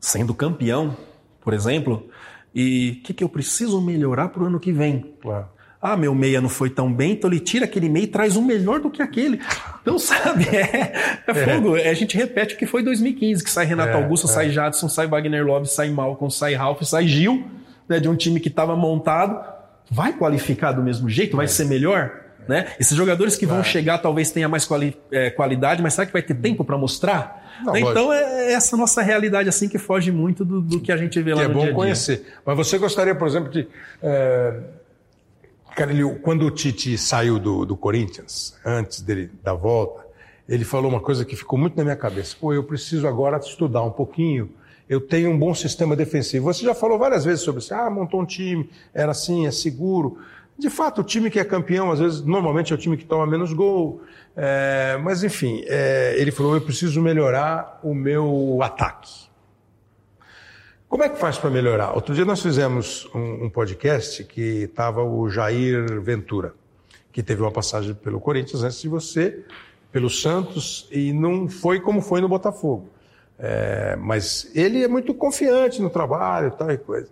sendo campeão, por exemplo, e o que, que eu preciso melhorar para o ano que vem? Claro. Ah, meu meia não foi tão bem, então ele tira aquele meia e traz um melhor do que aquele. Então, (laughs) sabe, é, é fogo. É. A gente repete o que foi 2015, que sai Renato é, Augusto, é. sai Jadson, sai Wagner Love, sai Malcolm, sai Ralph, sai Gil, né, de um time que estava montado. Vai qualificar do mesmo jeito? Vai é. ser melhor? Né? Esses jogadores que vão chegar talvez tenha mais quali é, qualidade, mas será que vai ter tempo para mostrar? Não, então é essa nossa realidade assim que foge muito do, do que a gente vê lá que no é bom dia -dia. conhecer. Mas você gostaria, por exemplo, de é... Quando o Tite saiu do, do Corinthians, antes dele da volta, ele falou uma coisa que ficou muito na minha cabeça. Pô, eu preciso agora estudar um pouquinho. Eu tenho um bom sistema defensivo. Você já falou várias vezes sobre isso. Ah, montou um time, era assim, é seguro. De fato, o time que é campeão, às vezes, normalmente é o time que toma menos gol. É, mas, enfim, é, ele falou: eu preciso melhorar o meu ataque. Como é que faz para melhorar? Outro dia nós fizemos um, um podcast que estava o Jair Ventura, que teve uma passagem pelo Corinthians antes de você, pelo Santos, e não foi como foi no Botafogo. É, mas ele é muito confiante no trabalho tal e coisa.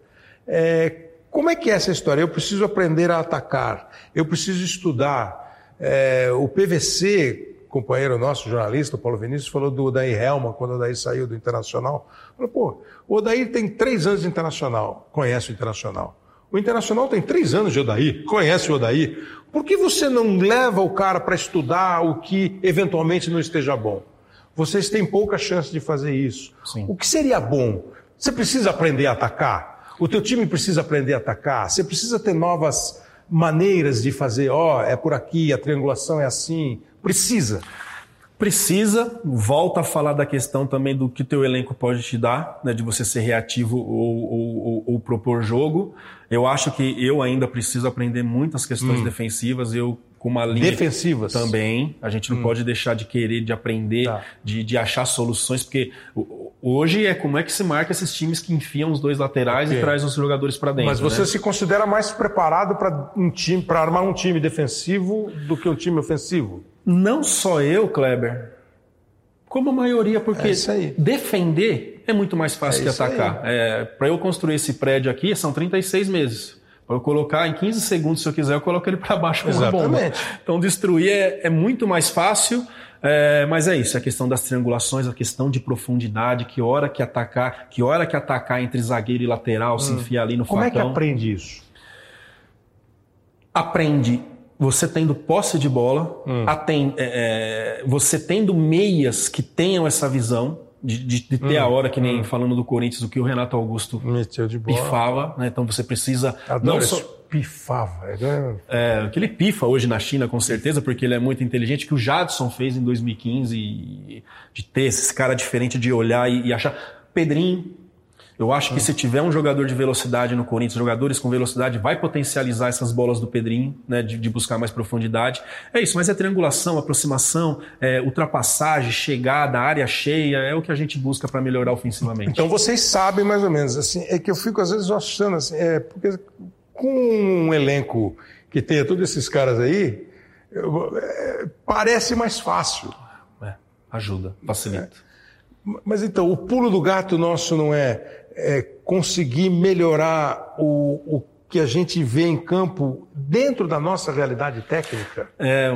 É, como é que é essa história? Eu preciso aprender a atacar, eu preciso estudar. É, o PVC, companheiro nosso, jornalista, o Paulo Vinícius, falou do Odair Helman, quando o Odair saiu do Internacional. Falou, pô, o Odair tem três anos de Internacional, conhece o Internacional. O Internacional tem três anos de Odair, conhece o Odair. Por que você não leva o cara para estudar o que eventualmente não esteja bom? Vocês têm pouca chance de fazer isso. Sim. O que seria bom? Você precisa aprender a atacar? O teu time precisa aprender a atacar. Você precisa ter novas maneiras de fazer. Ó, oh, é por aqui, a triangulação é assim. Precisa. Precisa, volta a falar da questão também do que teu elenco pode te dar, né, de você ser reativo ou, ou, ou, ou propor jogo. Eu acho que eu ainda preciso aprender muitas questões hum. defensivas. Eu com uma linha defensivas também. A gente não hum. pode deixar de querer, de aprender, tá. de, de achar soluções, porque hoje é como é que se marca esses times que enfiam os dois laterais okay. e traz os jogadores para dentro. Mas você né? se considera mais preparado para um time, para armar um time defensivo do que um time ofensivo? Não só eu, Kleber, como a maioria, porque é defender é muito mais fácil é que atacar. É, para eu construir esse prédio aqui são 36 meses. Para eu colocar em 15 segundos, se eu quiser, eu coloco ele para baixo com uma bomba. Então, destruir é, é muito mais fácil, é, mas é isso, a questão das triangulações, a questão de profundidade, que hora que atacar, que hora que atacar entre zagueiro e lateral, hum. se enfiar ali no Como facão. é que aprende isso? Aprende você tendo posse de bola, hum. atend, é, é, você tendo meias que tenham essa visão, de, de, de ter hum, a hora, que nem hum. falando do Corinthians, o que o Renato Augusto pifava, né? Então você precisa. Adoro não só pifava. É, é, que ele pifa hoje na China, com certeza, porque ele é muito inteligente, que o Jadson fez em 2015, de ter esse cara diferente de olhar e, e achar. Pedrinho, eu acho que se tiver um jogador de velocidade no Corinthians, jogadores com velocidade, vai potencializar essas bolas do Pedrinho, né, de, de buscar mais profundidade. É isso, mas é triangulação, aproximação, é, ultrapassagem, chegada, área cheia, é o que a gente busca para melhorar ofensivamente. Então vocês sabem mais ou menos, assim, é que eu fico às vezes achando assim, é, porque com um elenco que tenha todos esses caras aí, eu, é, parece mais fácil. É, ajuda, facilita. É. Mas então, o pulo do gato nosso não é é, conseguir melhorar o, o que a gente vê em campo dentro da nossa realidade técnica? É,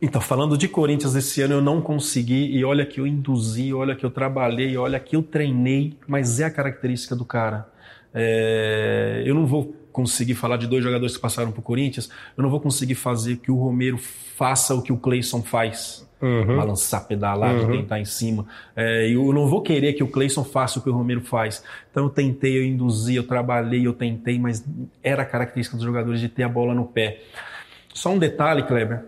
então, falando de Corinthians esse ano, eu não consegui, e olha que eu induzi, olha que eu trabalhei, olha que eu treinei, mas é a característica do cara. É, eu não vou conseguir falar de dois jogadores que passaram por Corinthians, eu não vou conseguir fazer que o Romero faça o que o Cleison faz. Uhum. Balançar, pedalar, uhum. tentar em cima. É, eu não vou querer que o Cleison faça o que o Romero faz. Então eu tentei, eu induzi, eu trabalhei, eu tentei, mas era a característica dos jogadores de ter a bola no pé. Só um detalhe, Kleber,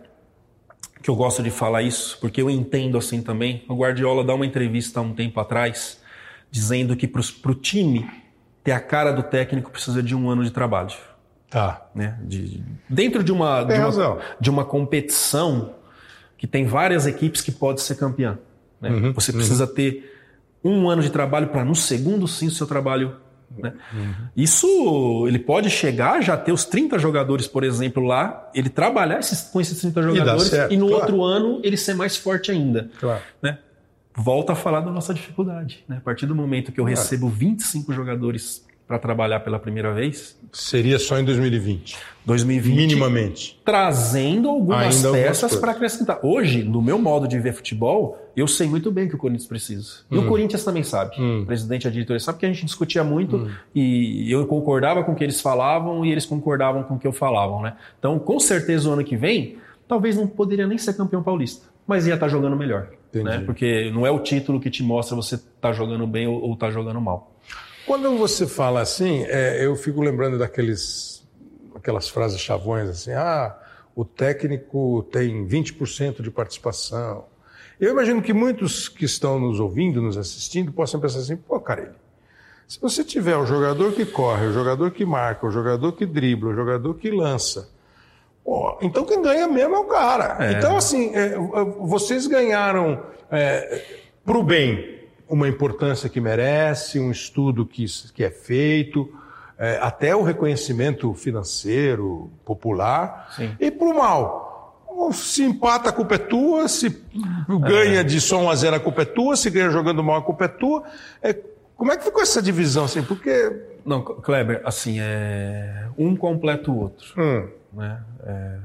que eu gosto de falar isso, porque eu entendo assim também. O Guardiola dá uma entrevista há um tempo atrás, dizendo que para o time ter a cara do técnico precisa de um ano de trabalho. Tá. Né? De, dentro de uma, de uma, de uma, competição que tem várias equipes que pode ser campeã. Né? Uhum, Você precisa uhum. ter um ano de trabalho para no segundo sim o seu trabalho. Né? Uhum. Isso ele pode chegar já ter os 30 jogadores, por exemplo, lá, ele trabalhar esses, com esses 30 jogadores e, certo, e no claro. outro ano ele ser mais forte ainda. Claro. Né? volta a falar da nossa dificuldade. Né? A partir do momento que eu recebo 25 jogadores para trabalhar pela primeira vez. Seria só em 2020. 2020. Minimamente. Trazendo algumas Ainda peças para acrescentar. Hoje, no meu modo de ver futebol, eu sei muito bem que o Corinthians precisa. E hum. o Corinthians também sabe. Hum. O presidente e a diretoria sabe que a gente discutia muito hum. e eu concordava com o que eles falavam e eles concordavam com o que eu falava. Né? Então, com certeza, o ano que vem, talvez não poderia nem ser campeão paulista, mas ia estar tá jogando melhor. Né? Porque não é o título que te mostra você tá jogando bem ou, ou tá jogando mal. Quando você fala assim, é, eu fico lembrando daqueles, aquelas frases chavões assim, ah, o técnico tem 20% de participação. Eu imagino que muitos que estão nos ouvindo, nos assistindo, possam pensar assim, pô, Carelli, se você tiver o jogador que corre, o jogador que marca, o jogador que dribla, o jogador que lança, Pô, então quem ganha mesmo é o cara. É. Então, assim, é, vocês ganharam é, para o bem uma importância que merece, um estudo que, que é feito, é, até o reconhecimento financeiro, popular, Sim. e para o mal. Se empata, a culpa é tua, se ganha é. de só 1 a 0 a culpa é tua, se ganha jogando mal, a culpa é tua. É, como é que ficou essa divisão? Assim? Porque. Não, Kleber, assim, é... um completa o outro. Hum. Né? É,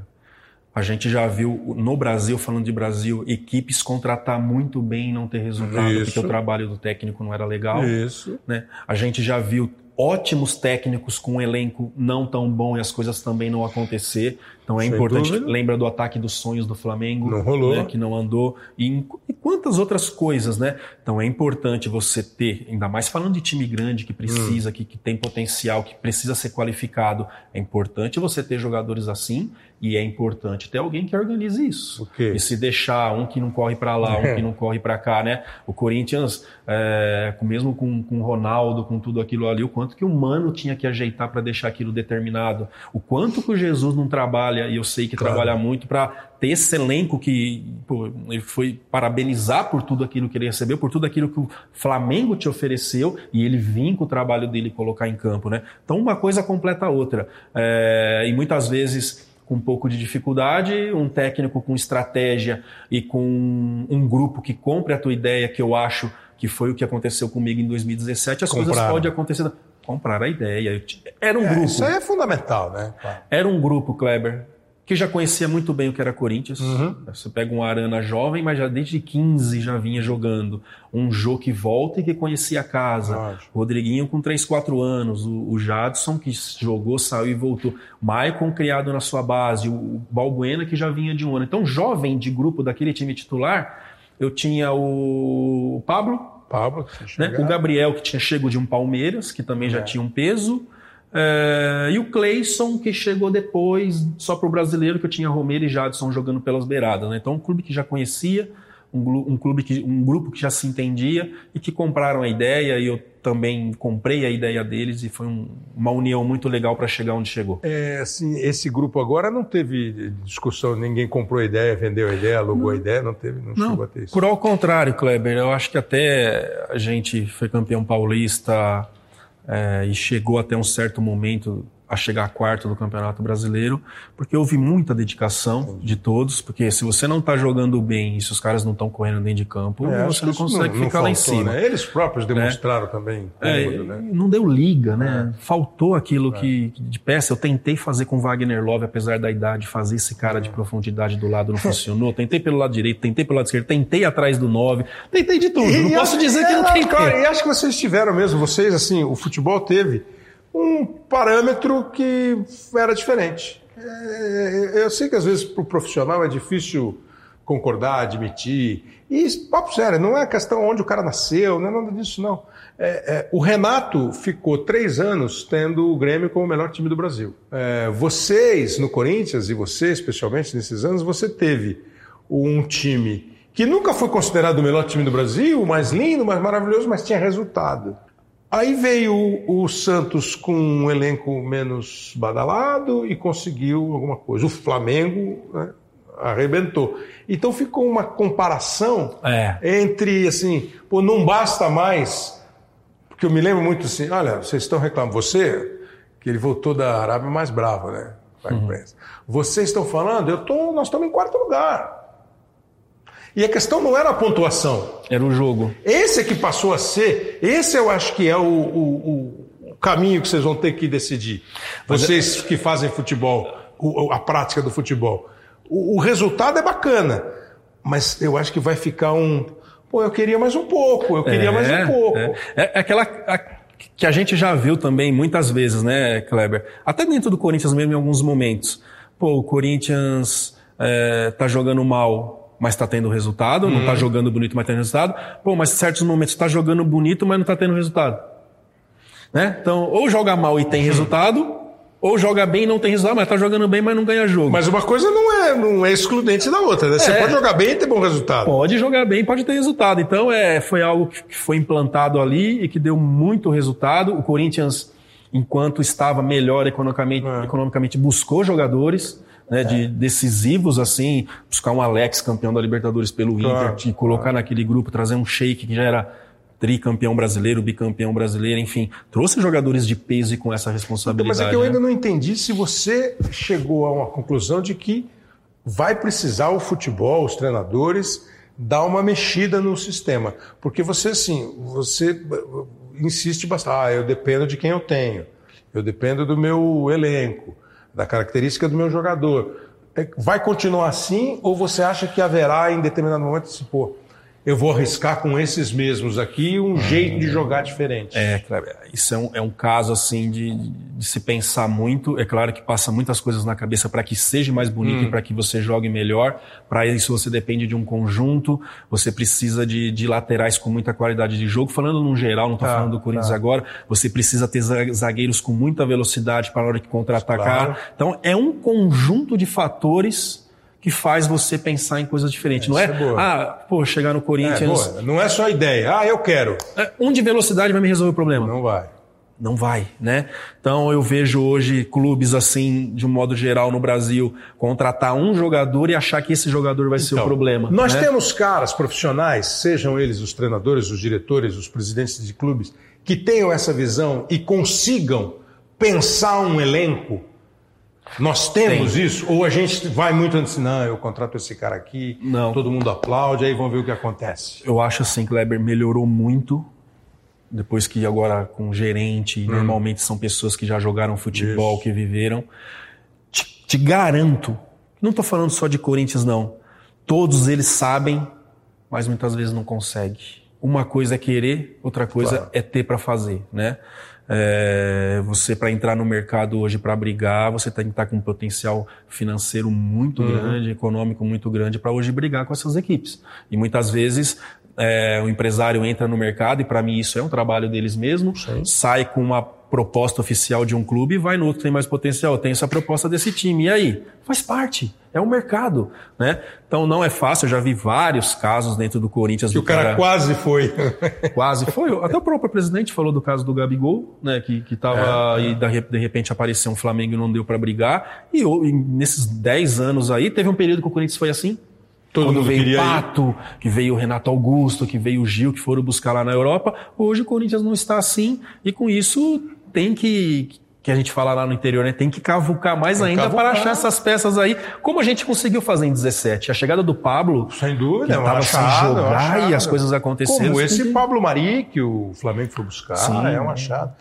a gente já viu no Brasil, falando de Brasil, equipes contratar muito bem e não ter resultado Isso. porque o trabalho do técnico não era legal. Isso. Né? A gente já viu ótimos técnicos com um elenco não tão bom e as coisas também não acontecer. Então é Sem importante. Dúvida. Lembra do ataque dos sonhos do Flamengo, não rolou. Né, que não andou e, e, quantas outras coisas, né? Então é importante você ter, ainda mais falando de time grande que precisa, hum. que, que tem potencial, que precisa ser qualificado. É importante você ter jogadores assim e é importante ter alguém que organize isso. Okay. E se deixar um que não corre para lá, um que não corre para cá, né? O Corinthians, é, mesmo com, com o Ronaldo, com tudo aquilo ali, o quanto que o Mano tinha que ajeitar para deixar aquilo determinado. O quanto que o Jesus não trabalha, e eu sei que claro. trabalha muito, para ter esse elenco que pô, ele foi parabenizar por tudo aquilo que ele recebeu, por tudo aquilo que o Flamengo te ofereceu, e ele vir com o trabalho dele colocar em campo, né? Então uma coisa completa a outra. É, e muitas vezes com um pouco de dificuldade, um técnico com estratégia e com um grupo que compre a tua ideia, que eu acho que foi o que aconteceu comigo em 2017, as coisas podem acontecer. Comprar a ideia. Era um é, grupo. Isso aí é fundamental, né? Era um grupo, Kleber, que já conhecia muito bem o que era Corinthians. Uhum. Você pega um Arana jovem, mas já desde 15 já vinha jogando. Um Jô que volta e que conhecia a casa. Rodriguinho com 3, 4 anos. O, o, Jadson que jogou, saiu e voltou. Maicon criado na sua base. O Balbuena que já vinha de um ano. Então, jovem de grupo daquele time titular, eu tinha o Pablo. Pablo, né? o Gabriel que tinha chego de um Palmeiras, que também é. já tinha um peso. É, e o Cleison, que chegou depois, só para o brasileiro, que eu tinha Romero e Jadson jogando pelas beiradas. Né? Então, um clube que já conhecia, um, um, clube que, um grupo que já se entendia e que compraram a ideia, e eu também comprei a ideia deles, e foi um, uma união muito legal para chegar onde chegou. É, assim, esse grupo agora não teve discussão, ninguém comprou a ideia, vendeu a ideia, alugou não. a ideia, não teve, não, não chegou a ter isso. Por ao contrário, Kleber, eu acho que até a gente foi campeão paulista é, e chegou até um certo momento a chegar a quarto do Campeonato Brasileiro, porque houve muita dedicação de todos, porque se você não está jogando bem e se os caras não estão correndo dentro de campo, é, você não consegue não, ficar não faltou, lá em cima. Né? Eles próprios né? demonstraram é. também. Cômodo, né? Não deu liga, né? É. Faltou aquilo é. que de peça. Eu tentei fazer com Wagner Love, apesar da idade, fazer esse cara de profundidade do lado não funcionou. Tentei pelo lado direito, tentei pelo lado esquerdo, tentei atrás do nove, tentei de tudo. E, não posso dizer que não tentei. Claro, e acho que vocês tiveram mesmo, vocês, assim, o futebol teve um parâmetro que era diferente. É, eu sei que às vezes para o profissional é difícil concordar, admitir. E, papo sério, não é questão onde o cara nasceu, não é nada disso, não. É, é, o Renato ficou três anos tendo o Grêmio como o melhor time do Brasil. É, vocês, no Corinthians, e você especialmente nesses anos, você teve um time que nunca foi considerado o melhor time do Brasil, o mais lindo, mais maravilhoso, mas tinha resultado. Aí veio o Santos com um elenco menos badalado e conseguiu alguma coisa. O Flamengo né, arrebentou. Então ficou uma comparação é. entre assim, pô, não basta mais. Porque eu me lembro muito assim, olha, vocês estão reclamando, você, que ele voltou da Arábia mais bravo, né? Uhum. Vocês estão falando, eu tô, nós estamos em quarto lugar. E a questão não era a pontuação. Era o jogo. Esse é que passou a ser, esse eu acho que é o, o, o caminho que vocês vão ter que decidir. Vocês que fazem futebol, a prática do futebol. O, o, resultado é bacana, mas eu acho que vai ficar um. Pô, eu queria mais um pouco, eu queria é, mais um pouco. É, é aquela. A, que a gente já viu também muitas vezes, né, Kleber? Até dentro do Corinthians mesmo em alguns momentos. Pô, o Corinthians é, tá jogando mal, mas está tendo resultado, hum. não está uhum. jogando bonito, mas tendo resultado. Pô, mas em certos momentos está jogando bonito, mas não está tendo resultado. Né? Então, ou joga mal e tem resultado, ou joga bem e não tem resultado, mas está jogando bem, mas não ganha jogo. Mas uma coisa não é, não é excludente da outra, né? Você é, pode jogar bem e ter bom resultado. Pode jogar bem, pode ter resultado. Então, é, foi algo que foi implantado ali e que deu muito resultado. O Corinthians, enquanto estava melhor economicamente, é. economicamente buscou jogadores né, é. de decisivos assim, buscar um Alex campeão da Libertadores pelo claro, Inter, colocar claro. naquele grupo, trazer um Sheik que já era tricampeão brasileiro, bicampeão brasileiro, enfim, trouxe jogadores de peso e com essa responsabilidade. Então, mas é que eu né? ainda não entendi se você chegou a uma conclusão de que vai precisar o futebol, os treinadores, dar uma mexida no sistema. Porque você, assim, você insiste bastante. Ah, eu dependo de quem eu tenho. Eu dependo do meu elenco da característica do meu jogador. É, vai continuar assim ou você acha que haverá em determinado momento, se pô, eu vou arriscar com esses mesmos aqui um jeito de jogar diferente. É, claro, isso é um, é um caso assim de, de, se pensar muito. É claro que passa muitas coisas na cabeça para que seja mais bonito hum. e para que você jogue melhor. Para isso você depende de um conjunto, você precisa de, de, laterais com muita qualidade de jogo. Falando no geral, não estou tá, falando do Corinthians tá. agora, você precisa ter zagueiros com muita velocidade para a hora de contra-atacar. Claro. Então é um conjunto de fatores que faz você pensar em coisas diferentes. É, não é, é ah, pô, chegar no Corinthians. É, não é só ideia. Ah, eu quero. É, um de velocidade vai me resolver o problema. Não vai. Não vai, né? Então eu vejo hoje clubes assim, de um modo geral no Brasil, contratar um jogador e achar que esse jogador vai então, ser o então, problema. Nós né? temos caras profissionais, sejam eles os treinadores, os diretores, os presidentes de clubes, que tenham essa visão e consigam pensar um elenco nós temos Tem. isso? Ou a gente vai muito antes, não, eu contrato esse cara aqui, não. todo mundo aplaude, aí vamos ver o que acontece. Eu acho assim, Kleber melhorou muito depois que agora com gerente, hum. normalmente são pessoas que já jogaram futebol, isso. que viveram. Te, te garanto, não estou falando só de Corinthians, não. Todos eles sabem, mas muitas vezes não conseguem. Uma coisa é querer, outra coisa claro. é ter para fazer, né? É, você, para entrar no mercado hoje para brigar, você tem que estar tá com um potencial financeiro muito uhum. grande, econômico muito grande, para hoje brigar com essas equipes. E muitas vezes é, o empresário entra no mercado, e para mim isso é um trabalho deles mesmo, Sim. sai com uma proposta oficial de um clube e vai no outro tem mais potencial. Tenho essa proposta desse time. E aí? Faz parte. É o um mercado, né? Então não é fácil. Eu já vi vários casos dentro do Corinthians. Que do o cara, cara, quase foi. (laughs) Quase foi. Até o próprio presidente falou do caso do Gabigol, né? Que, que tava é, é. e de repente apareceu um Flamengo e não deu para brigar. E, e nesses 10 anos aí, teve um período que o Corinthians foi assim. Todo Quando veio o Pato, ir. que veio o Renato Augusto, que veio o Gil, que foram buscar lá na Europa. Hoje o Corinthians não está assim. E com isso tem que que a gente fala lá no interior, né? Tem que cavucar mais ainda cavucar. para achar essas peças aí, como a gente conseguiu fazer em 17. A chegada do Pablo, sem dúvida, que estava sem jogar e as coisas aconteceram. Como esse. Pablo Mari que o Flamengo foi buscar, Sim. é um achado.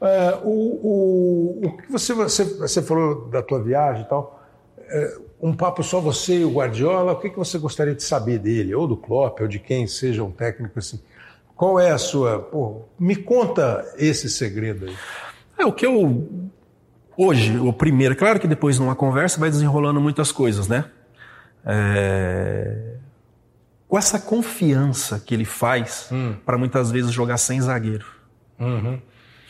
É, o, o, o que você, você, você falou da tua viagem e tal, é, um papo só você e o Guardiola, o que, que você gostaria de saber dele, ou do Klopp, ou de quem seja um técnico assim? Qual é a sua. Pô, me conta esse segredo aí. É o que eu. Hoje, o primeiro, claro que depois numa conversa vai desenrolando muitas coisas, né? É... Com essa confiança que ele faz hum. para muitas vezes jogar sem zagueiro. Uhum.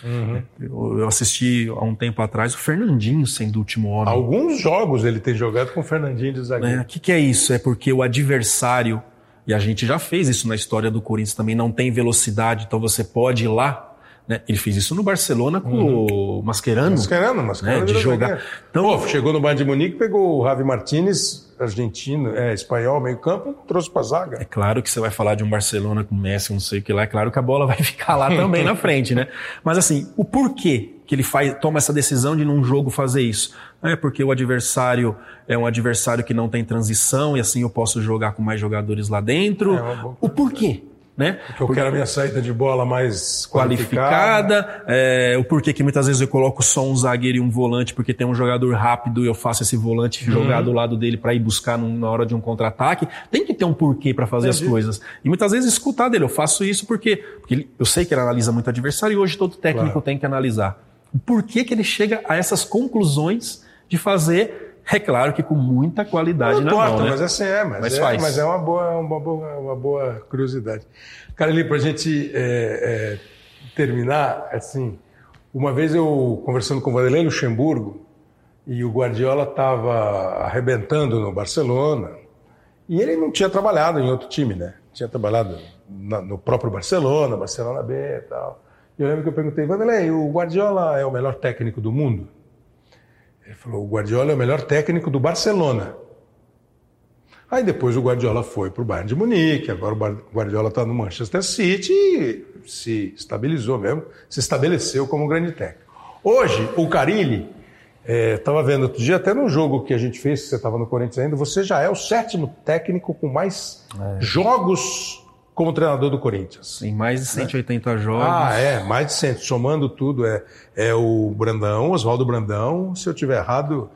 Uhum. Eu assisti há um tempo atrás o Fernandinho sendo o último homem. Alguns jogos ele tem jogado com o Fernandinho de zagueiro. O é, que, que é isso? É porque o adversário, e a gente já fez isso na história do Corinthians também, não tem velocidade, então você pode ir lá né? Ele fez isso no Barcelona com uhum. o Mascherano. Mascherano, Mascherano. Né? De jogar. Então, Pô, chegou no Bayern de Munique, pegou o Javi Martinez, argentino, é, espanhol, meio campo, trouxe para zaga. É claro que você vai falar de um Barcelona com Messi, não sei o que lá, é claro que a bola vai (laughs) ficar lá também na frente, né? Mas assim, o porquê que ele faz, toma essa decisão de num jogo fazer isso? É porque o adversário é um adversário que não tem transição e assim eu posso jogar com mais jogadores lá dentro. É o porquê? Né? Porque eu quero a minha saída de bola mais qualificada, qualificada é, o porquê que muitas vezes eu coloco só um zagueiro e um volante porque tem um jogador rápido e eu faço esse volante uhum. jogar do lado dele para ir buscar na hora de um contra-ataque. Tem que ter um porquê para fazer Entendi. as coisas. E muitas vezes escutar dele, eu faço isso porque, porque eu sei que ele analisa muito adversário e hoje todo técnico claro. tem que analisar. O porquê que ele chega a essas conclusões de fazer é claro que com muita qualidade não na mão, né? mas assim é, mas, mas, é, faz. mas é uma boa, uma boa, uma boa curiosidade. Carly, para a gente é, é, terminar, assim, uma vez eu conversando com o Vanderlei Luxemburgo e o Guardiola estava arrebentando no Barcelona e ele não tinha trabalhado em outro time, né? Tinha trabalhado na, no próprio Barcelona, Barcelona B e tal. E eu lembro que eu perguntei, Vanderlei, o Guardiola é o melhor técnico do mundo? Ele falou: o Guardiola é o melhor técnico do Barcelona. Aí depois o Guardiola foi para o Bayern de Munique, agora o Guardiola está no Manchester City e se estabilizou mesmo, se estabeleceu como grande técnico. Hoje, o Carilli, estava é, vendo outro dia, até no jogo que a gente fez, você estava no Corinthians ainda, você já é o sétimo técnico com mais é. jogos como treinador do Corinthians. Em mais de 180 né? jogos. Ah, é, mais de 100, somando tudo, é, é o Brandão, Oswaldo Brandão, se eu tiver errado,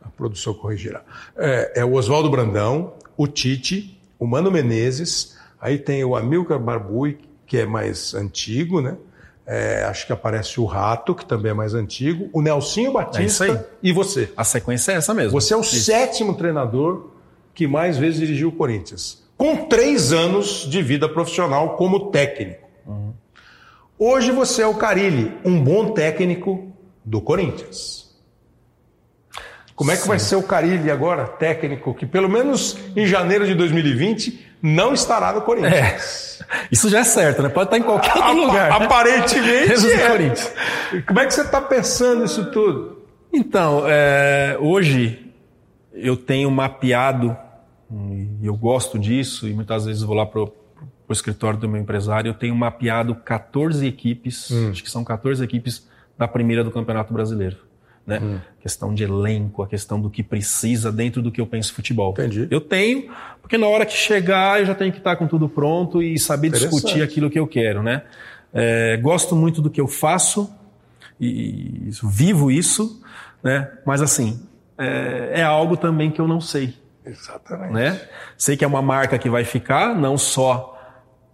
a produção corrigirá. É, é o Oswaldo Brandão, o Tite, o Mano Menezes, aí tem o Amilcar Barbui, que é mais antigo, né? É, acho que aparece o Rato, que também é mais antigo, o Nelsinho Batista é e você. A sequência é essa mesmo. Você é o isso. sétimo treinador que mais vezes dirigiu o Corinthians com três anos de vida profissional como técnico. Uhum. Hoje você é o Carilli, um bom técnico do Corinthians. Como é que Sim. vai ser o Carilli agora, técnico, que pelo menos em janeiro de 2020 não estará no Corinthians? É. Isso já é certo, né? Pode estar em qualquer outro lugar. Né? Aparentemente é. Corinthians. Como é que você está pensando isso tudo? Então, é, hoje eu tenho mapeado e eu gosto disso, e muitas vezes vou lá para o escritório do meu empresário. Eu tenho mapeado 14 equipes, hum. acho que são 14 equipes da primeira do Campeonato Brasileiro. Né? Hum. Questão de elenco, a questão do que precisa dentro do que eu penso futebol. Entendi. Eu tenho, porque na hora que chegar eu já tenho que estar com tudo pronto e saber discutir aquilo que eu quero, né? É, gosto muito do que eu faço e vivo isso, né? Mas assim, é, é algo também que eu não sei. Exatamente. Né? Sei que é uma marca que vai ficar, não só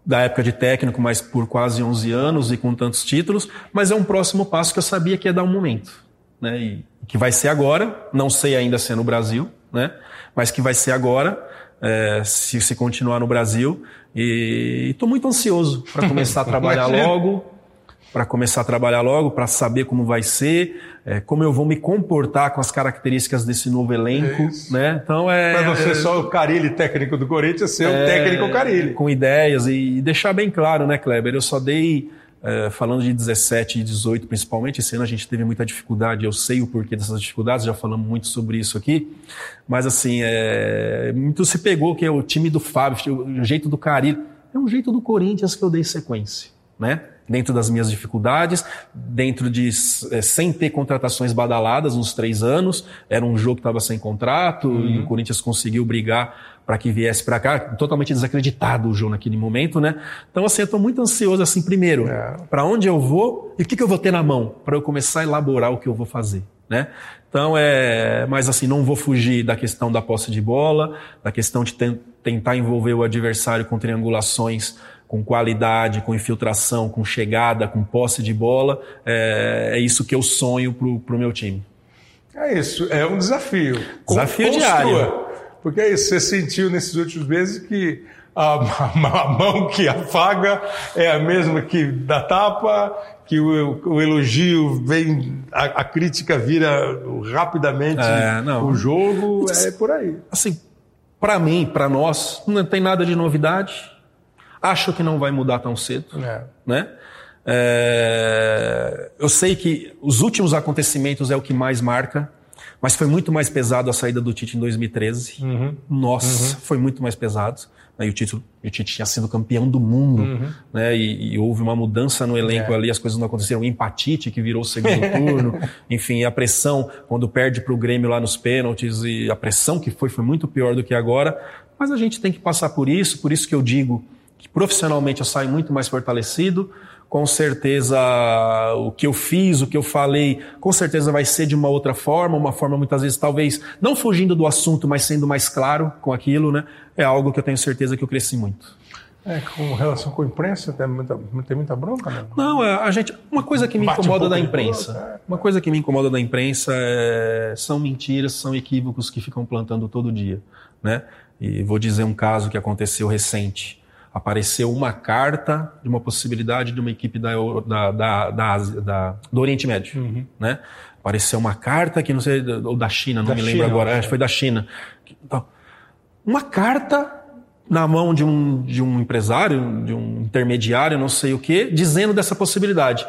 da época de técnico, mas por quase 11 anos e com tantos títulos, mas é um próximo passo que eu sabia que ia dar um momento. Né? E que vai ser agora, não sei ainda se é no Brasil, né? mas que vai ser agora, é, se, se continuar no Brasil. E estou muito ansioso para começar a (laughs) trabalhar logo, para começar a trabalhar logo, para saber como vai ser, é, como eu vou me comportar com as características desse novo elenco, é né? Então é. Para ser é, só o Carilli técnico do Corinthians, ser é, o técnico Carilli. Com ideias e, e, deixar bem claro, né, Kleber? Eu só dei. É, falando de 17 e 18 principalmente, esse ano a gente teve muita dificuldade, eu sei o porquê dessas dificuldades, já falamos muito sobre isso aqui, mas assim, é, muito se pegou que é o time do Fábio, o jeito do Carilli, é um jeito do Corinthians que eu dei sequência, né? Dentro das minhas dificuldades, dentro de é, sem ter contratações badaladas nos três anos. Era um jogo que estava sem contrato uhum. e o Corinthians conseguiu brigar para que viesse para cá, totalmente desacreditado o jogo naquele momento, né? Então assim, eu estou muito ansioso assim, primeiro, é. para onde eu vou e o que, que eu vou ter na mão para eu começar a elaborar o que eu vou fazer, né? Então é, mas assim, não vou fugir da questão da posse de bola, da questão de tentar envolver o adversário com triangulações com qualidade, com infiltração, com chegada, com posse de bola. É, é isso que eu sonho para o meu time. É isso, é um desafio. Desafio Construa. diário. Porque é isso, você sentiu nesses últimos meses que a, (laughs) a, mão que afaga é a mesma que dá tapa, que o, o elogio vem, a, a, crítica vira rapidamente é, o jogo, é por aí. Assim, para mim, para nós, não tem nada de novidade acho que não vai mudar tão cedo, é. né? É, eu sei que os últimos acontecimentos é o que mais marca, mas foi muito mais pesado a saída do Tite em 2013. Uhum. Nossa, uhum. foi muito mais pesado. E o Tite, o Tite tinha sido campeão do mundo, uhum. né? E, e, houve uma mudança no elenco é. ali, as coisas não aconteceram. O empatite que virou o segundo (laughs) turno, enfim, a pressão quando perde para o Grêmio lá nos pênaltis e a pressão que foi foi muito pior do que agora. Mas a gente tem que passar por isso, por isso que eu digo que profissionalmente eu saio muito mais fortalecido. Com certeza, o que eu fiz, o que eu falei, com certeza vai ser de uma outra forma, uma forma muitas vezes, talvez, não fugindo do assunto, mas sendo mais claro com aquilo, né? É algo que eu tenho certeza que eu cresci muito. É, com relação com a imprensa, tem muita, tem muita bronca, né? Não, é, a gente. Uma coisa que me Bate incomoda um da imprensa. Uma coisa que me incomoda da imprensa é, são mentiras, são equívocos que ficam plantando todo dia. Né? E vou dizer um caso que aconteceu recente apareceu uma carta de uma possibilidade de uma equipe da, da, da, da, da do Oriente Médio. Uhum. Né? Apareceu uma carta que não sei, ou da China, não da me China, lembro agora, acho que foi da China. Então, uma carta na mão de um, de um empresário, de um intermediário, não sei o quê, dizendo dessa possibilidade.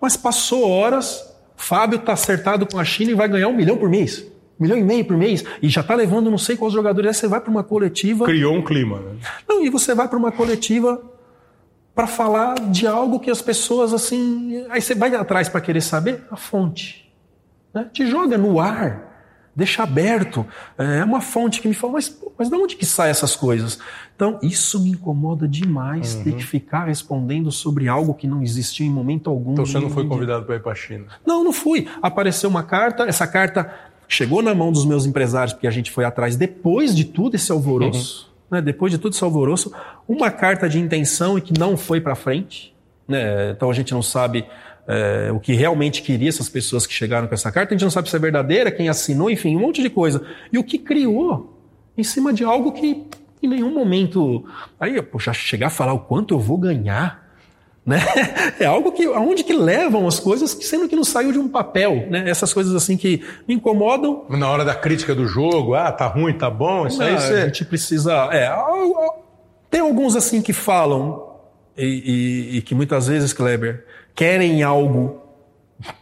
Mas passou horas, Fábio está acertado com a China e vai ganhar um milhão por mês milhão e meio por mês, e já está levando não sei quais jogadores. Aí você vai para uma coletiva. Criou um clima, né? Não, e você vai para uma coletiva para falar de algo que as pessoas assim. Aí você vai atrás para querer saber a fonte. Né? Te joga no ar. Deixa aberto. É uma fonte que me fala, mas, mas de onde que saem essas coisas? Então, isso me incomoda demais, uhum. ter que ficar respondendo sobre algo que não existiu em momento algum. Então você não foi convidado para ir para a China? Não, não fui. Apareceu uma carta, essa carta chegou na mão dos meus empresários, porque a gente foi atrás depois de tudo esse alvoroço, uhum. né, depois de tudo esse alvoroço, uma carta de intenção e que não foi para frente. Né, então a gente não sabe é, o que realmente queria essas pessoas que chegaram com essa carta, a gente não sabe se é verdadeira, quem assinou, enfim, um monte de coisa. E o que criou em cima de algo que em nenhum momento. Aí, poxa, chegar a falar o quanto eu vou ganhar né? (laughs) É algo que aonde que levam as coisas, sendo que não saiu de um papel, né? Essas coisas assim que me incomodam. Na hora da crítica do jogo, ah, tá ruim, tá bom, isso não, aí você... a gente precisa, é, tem alguns assim que falam e, e, e que muitas vezes, Kleber, querem algo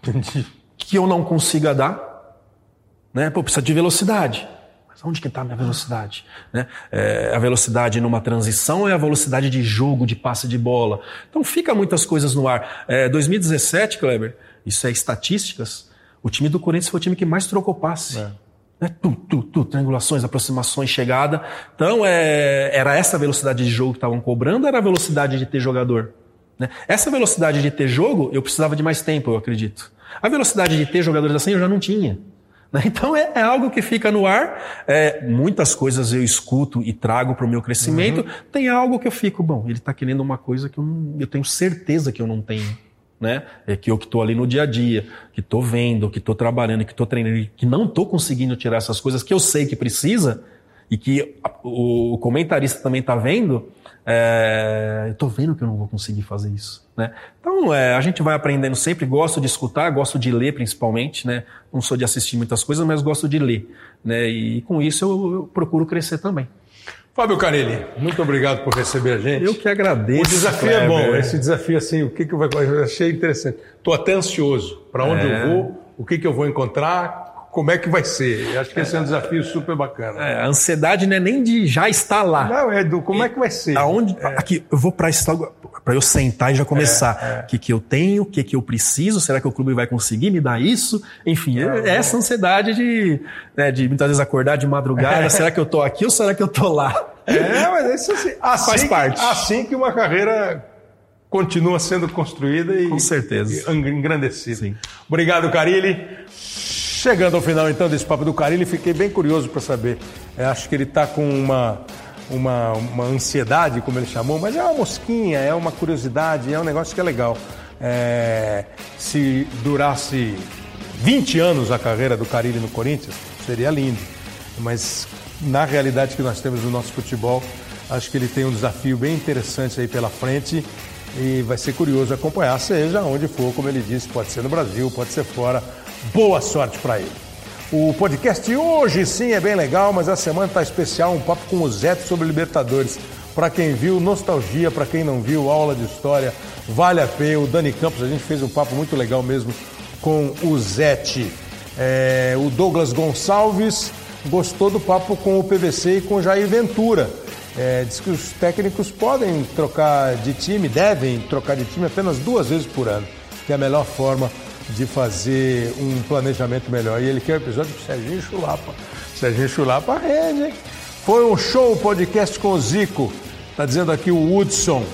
(laughs) que eu não consiga dar, né? Pô, precisa de velocidade. Onde que está a minha velocidade? Né? É, a velocidade numa transição é a velocidade de jogo, de passe de bola. Então fica muitas coisas no ar. É, 2017, Kleber, isso é estatísticas, o time do Corinthians foi o time que mais trocou passe. É. Né? Tu, tu, tu, triangulações, aproximações, chegada. Então, é, era essa velocidade de jogo que estavam cobrando, era a velocidade de ter jogador. Né? Essa velocidade de ter jogo, eu precisava de mais tempo, eu acredito. A velocidade de ter jogadores assim, eu já não tinha. Né? Então é, é, algo que fica no ar. É, muitas coisas eu escuto e trago para o meu crescimento. Uhum. Tem algo que eu fico, bom, ele está querendo uma coisa que eu, não, eu tenho certeza que eu não tenho. Né? É que eu que estou ali no dia a dia, que estou vendo, que estou trabalhando, que estou treinando, que não estou conseguindo tirar essas coisas que eu sei que precisa e que o comentarista também está vendo, é, eu estou vendo que eu não vou conseguir fazer isso. Né? Então, é, a gente vai aprendendo sempre, gosto de escutar, gosto de ler principalmente, né? não sou de assistir muitas coisas, mas gosto de ler. Né? E com isso eu, eu procuro crescer também. Fábio Carilli, muito obrigado por receber a gente. Eu que agradeço. O desafio é bom, esse desafio assim, o que, que vai. Eu achei interessante. Estou até ansioso. Para onde é... eu vou, o que, que eu vou encontrar, como é que vai ser. Eu acho que esse é um desafio super bacana. É, a ansiedade não é nem de já estar lá. Não, é do como é que vai ser. Aonde, é. Aqui, eu vou para para eu sentar e já começar. O é, é. que, que eu tenho, o que, que eu preciso, será que o clube vai conseguir me dar isso? Enfim, é, essa ansiedade de, né, de muitas vezes acordar de madrugada, será que eu tô aqui ou será que eu tô lá? É, mas isso assim, assim faz parte. Assim que uma carreira continua sendo construída e, Com certeza. E engrandecida. Sim. Obrigado, Carilli. Chegando ao final então desse papo do Carilli, fiquei bem curioso para saber. Eu acho que ele está com uma uma, uma ansiedade, como ele chamou, mas é uma mosquinha, é uma curiosidade, é um negócio que é legal. É, se durasse 20 anos a carreira do Carilli no Corinthians, seria lindo. Mas na realidade que nós temos no nosso futebol, acho que ele tem um desafio bem interessante aí pela frente e vai ser curioso acompanhar, seja onde for, como ele disse, pode ser no Brasil, pode ser fora. Boa sorte para ele. O podcast hoje sim é bem legal, mas a semana está especial, um papo com o Zé sobre Libertadores. Para quem viu, nostalgia, para quem não viu, aula de história, vale a pena. O Dani Campos, a gente fez um papo muito legal mesmo com o Zete. É, o Douglas Gonçalves gostou do papo com o PVC e com o Jair Ventura. É, diz que os técnicos podem trocar de time, devem trocar de time apenas duas vezes por ano, que é a melhor forma de fazer um planejamento melhor. E ele quer o episódio do Serginho Chulapa. Serginho Chulapa rende, hein? Foi um show podcast com o Zico. Tá dizendo aqui o Hudson.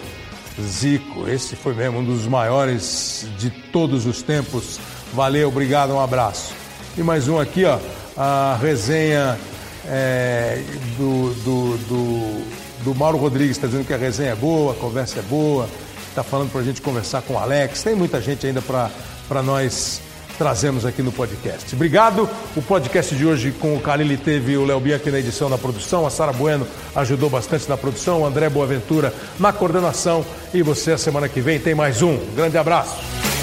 Zico, esse foi mesmo um dos maiores de todos os tempos. Valeu, obrigado, um abraço. E mais um aqui, ó, a resenha é, do, do, do, do Mauro Rodrigues, está dizendo que a resenha é boa, a conversa é boa, está falando para a gente conversar com o Alex. Tem muita gente ainda para para nós trazemos aqui no podcast. Obrigado. O podcast de hoje com o Calili teve o Léo Bianchi na edição da produção, a Sara Bueno ajudou bastante na produção, o André Boaventura na coordenação e você a semana que vem tem mais um. Grande abraço.